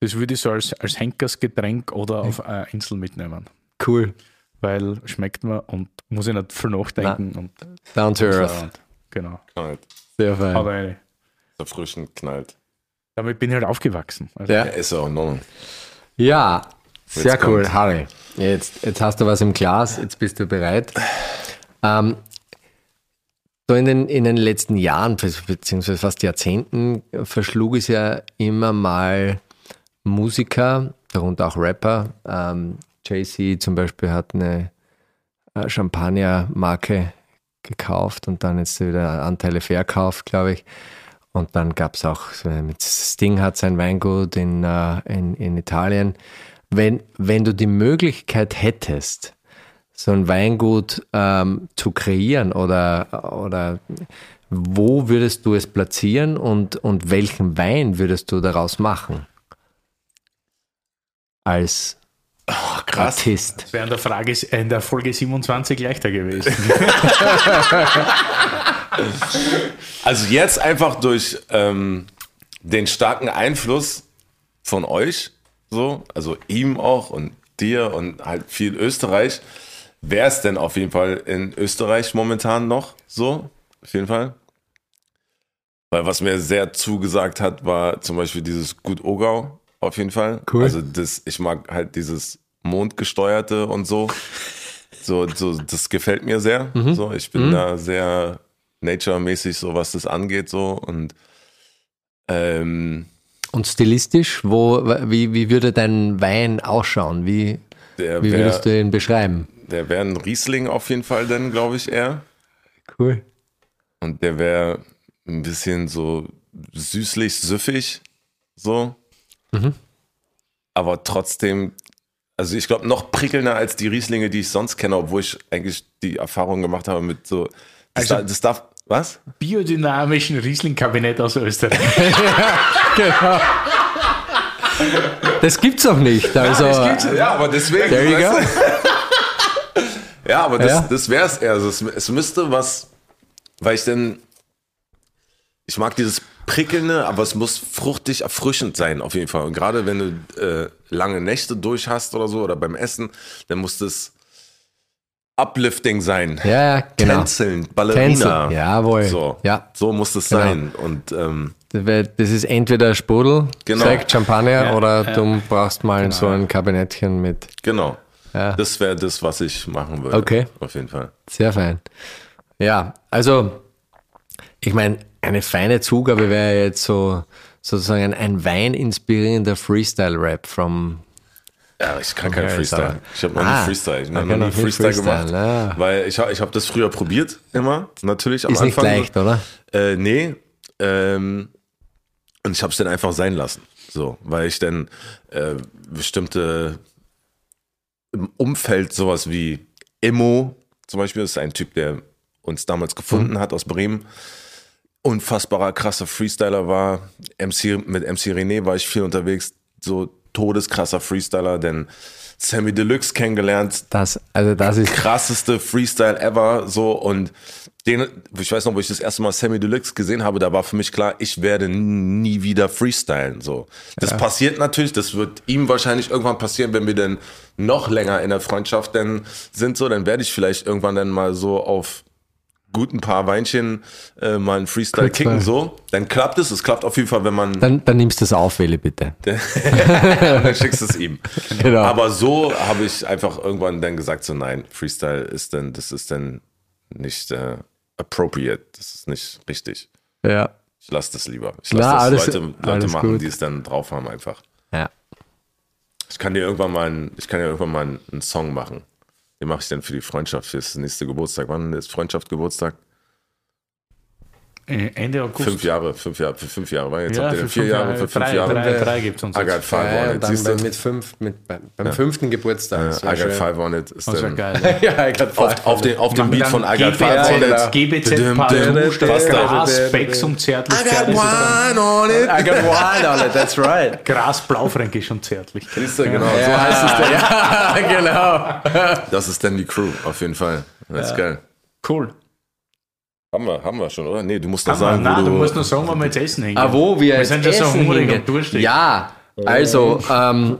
das würde ich so als, als Henkersgetränk oder auf eine Insel mitnehmen. Cool. Weil schmeckt mir und muss ich nicht viel nachdenken. Und, Down to earth. genau. Knallt. Sehr fein. Aber eine. Erfrischend knallt. Damit bin ich halt aufgewachsen. Also Ja. Ist auch in Ordnung. Ja, sehr Jetzt cool. kommt's. Harry, jetzt, jetzt hast du was im Glas, jetzt bist du bereit. Ähm, so in den, in den letzten Jahren, beziehungsweise fast Jahrzehnten, verschlug es ja immer mal Musiker, darunter auch Rapper. Ähm, Jay-Z zum Beispiel hat eine äh, Champagner-Marke gekauft und dann jetzt wieder Anteile verkauft, glaube ich. Und dann gab es auch, Sting hat sein Weingut in, äh, in, in Italien. Wenn, wenn du die Möglichkeit hättest, so ein Weingut ähm, zu kreieren oder, oder wo würdest du es platzieren und, und welchen Wein würdest du daraus machen? Als krass. Artist. Das wäre in der, Frage, in der Folge 27 leichter gewesen. Also jetzt einfach durch ähm, den starken Einfluss von euch, so, also ihm auch und dir und halt viel Österreich, wäre es denn auf jeden Fall in Österreich momentan noch so, auf jeden Fall. Weil was mir sehr zugesagt hat, war zum Beispiel dieses Gut Ogau, auf jeden Fall. Cool. Also das, ich mag halt dieses mondgesteuerte und so. So, so das gefällt mir sehr. So, ich bin da sehr nature-mäßig, so was das angeht, so und ähm, Und stilistisch, wo, wie, wie würde dein Wein ausschauen? Wie, der wie würdest wäre du ihn beschreiben? der wär ein Riesling auf jeden Fall dann, glaube ich, eher. Cool. Und der wäre ein bisschen so süßlich, süffig, so. Aber trotzdem, also ich glaube, noch prickelnder als die Rieslinge, die ich sonst kenne, obwohl ich eigentlich die Erfahrung gemacht habe mit so. Das, Also- da, das darf. Was? Biodynamischen Riesling-Kabinett aus Österreich. Das gibt's auch nicht. Also, Ja, aber deswegen. There you du? ja, aber das, Ja. das wäre es eher. Also es, es müsste was, weil ich denn. Ich mag dieses Prickelnde, aber es muss fruchtig, erfrischend sein, auf jeden Fall. Und gerade wenn du äh, lange Nächte durch hast oder so, oder beim Essen, dann muss das uplifting sein. ja, ja, genau. Tänzeln, Ballerina. Tänzeln, jawohl. So, Ja. so muss das Genau. sein. Und ähm, Das ist entweder Sprudel, Genau. Sekt, Champagner Ja, oder ja. du brauchst mal so ein Kabinettchen mit. genau. Ja. Das wäre das, was ich machen würde. Okay. Auf jeden Fall. Sehr fein. Ja, also ich meine, eine feine Zugabe wäre jetzt so sozusagen ein weininspirierender Freestyle-Rap from Ja, ich kann kein Okay, Freestyle. aber- Ich habe noch Ah, nie Freestyle. Ich habe noch nie Freestyle, Freestyle, gemacht. ah. Weil ich, ich habe das früher probiert, immer, natürlich am ist nicht Anfang. leicht, oder? Äh, nee. Ähm, und ich habe es dann einfach sein lassen. So, weil ich dann äh, bestimmte im Umfeld sowas wie Emo, zum Beispiel, das ist ein Typ, der uns damals gefunden hat aus Bremen. Unfassbarer, krasser Freestyler war. MC, mit MC René war ich viel unterwegs. So todeskrasser Freestyler, denn Sammy Deluxe kennengelernt, Das, also das ist krasseste Freestyle ever, so. Und den, ich weiß noch, wo ich das erste Mal Sammy Deluxe gesehen habe, da war für mich klar, ich werde nie wieder freestylen, so. Das passiert natürlich, das wird ihm wahrscheinlich irgendwann passieren, wenn wir dann noch länger in der Freundschaft dann sind, so, dann werde ich vielleicht irgendwann dann mal so auf guten paar Weinchen äh, mal einen Freestyle Kurz kicken, mal. so. Dann klappt es, es klappt auf jeden Fall, wenn man, dann, dann nimmst du es auf, Wille, bitte. dann schickst du es ihm. Genau. Aber so habe ich einfach irgendwann dann gesagt, so nein, Freestyle ist dann, das ist dann nicht äh, appropriate, das ist nicht richtig. ja. Ich lasse das lieber. Ich lasse das alles- Leute, Leute machen, gut. die es dann drauf haben einfach. ja. Ich kann dir irgendwann mal, einen, ich kann dir irgendwann mal einen, einen Song machen. Den mache ich dann für die Freundschaft, für das nächste Geburtstag. Wann ist Freundschaft Geburtstag? Äh, Ende August. Fünf Jahre, fünf Jahre, für fünf Jahre. Jetzt Ja, habt ihr vier fünf Jahre, für fünf drei, Jahre. drei, drei uns I got jetzt. five Ja, it. dann Siehst du? bei, mit fünf, mit, beim, beim fünften Geburtstag. Five on it. Ist Das wäre dann geil. ja, glaub, auf, auf, den, auf dem Beat von I got GBZ. Gras, Becks und Zärtlichkeit. es dann on it. I got one on it, that's right. Gras, Blaufränkisch und Zärtlichkeit. Siehst du, genau, so heißt es dann. ja, genau. Das ist dann die Crew, auf jeden Fall. Das ist geil. Cool. Haben wir, haben wir schon, oder? Nee, du musst noch Haben wir- sagen, Nein, wo du du... musst nur sagen, wo wir jetzt essen hingehen. Ah, wo wir, Wir jetzt sind schon so essen hungrig und durstig. Ja, also, ähm,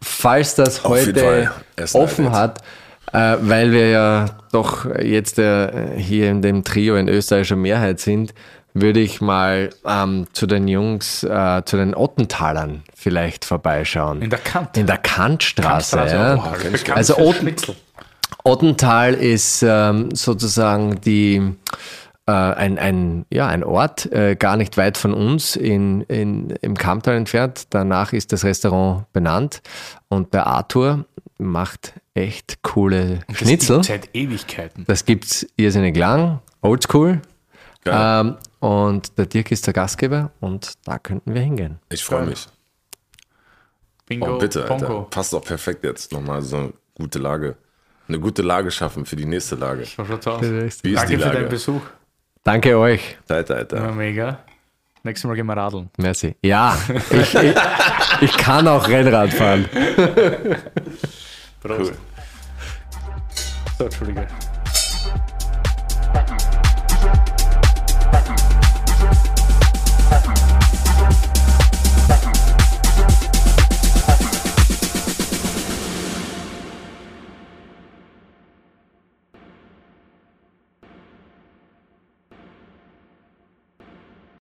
falls das heute offen halt hat, äh, weil wir ja doch jetzt äh, hier in dem Trio in österreichischer Mehrheit sind, würde ich mal ähm, zu den Jungs, äh, zu den Ottentalern vielleicht vorbeischauen. In der Kant. In der Kantstraße. Kantstraße, ja. oh, bekannt Also Otten-. Ottental ist ähm, sozusagen die, äh, ein, ein, ja, ein Ort, äh, gar nicht weit von uns in, in, im Kamptal entfernt. Danach ist das Restaurant benannt und der Arthur macht echt coole Das Schnitzel. gibt's Seit Ewigkeiten. Das gibt's irrsinnig lang, oldschool. Ähm, und der Dirk ist der Gastgeber und da könnten wir hingehen. Ich freue mich. Bingo, Oh, bitte, Alter. Passt doch perfekt jetzt. Nochmal so eine gute Lage. Eine gute Lage schaffen für die nächste Lage. Wie ist Danke die für Lage? deinen Besuch. Danke euch. Zeit, Zeit. Ja, mega. Nächstes Mal gehen wir radeln. Merci. Ja, ich, ich, ich kann auch Rennrad fahren. Prost. Cool. So, Entschuldige.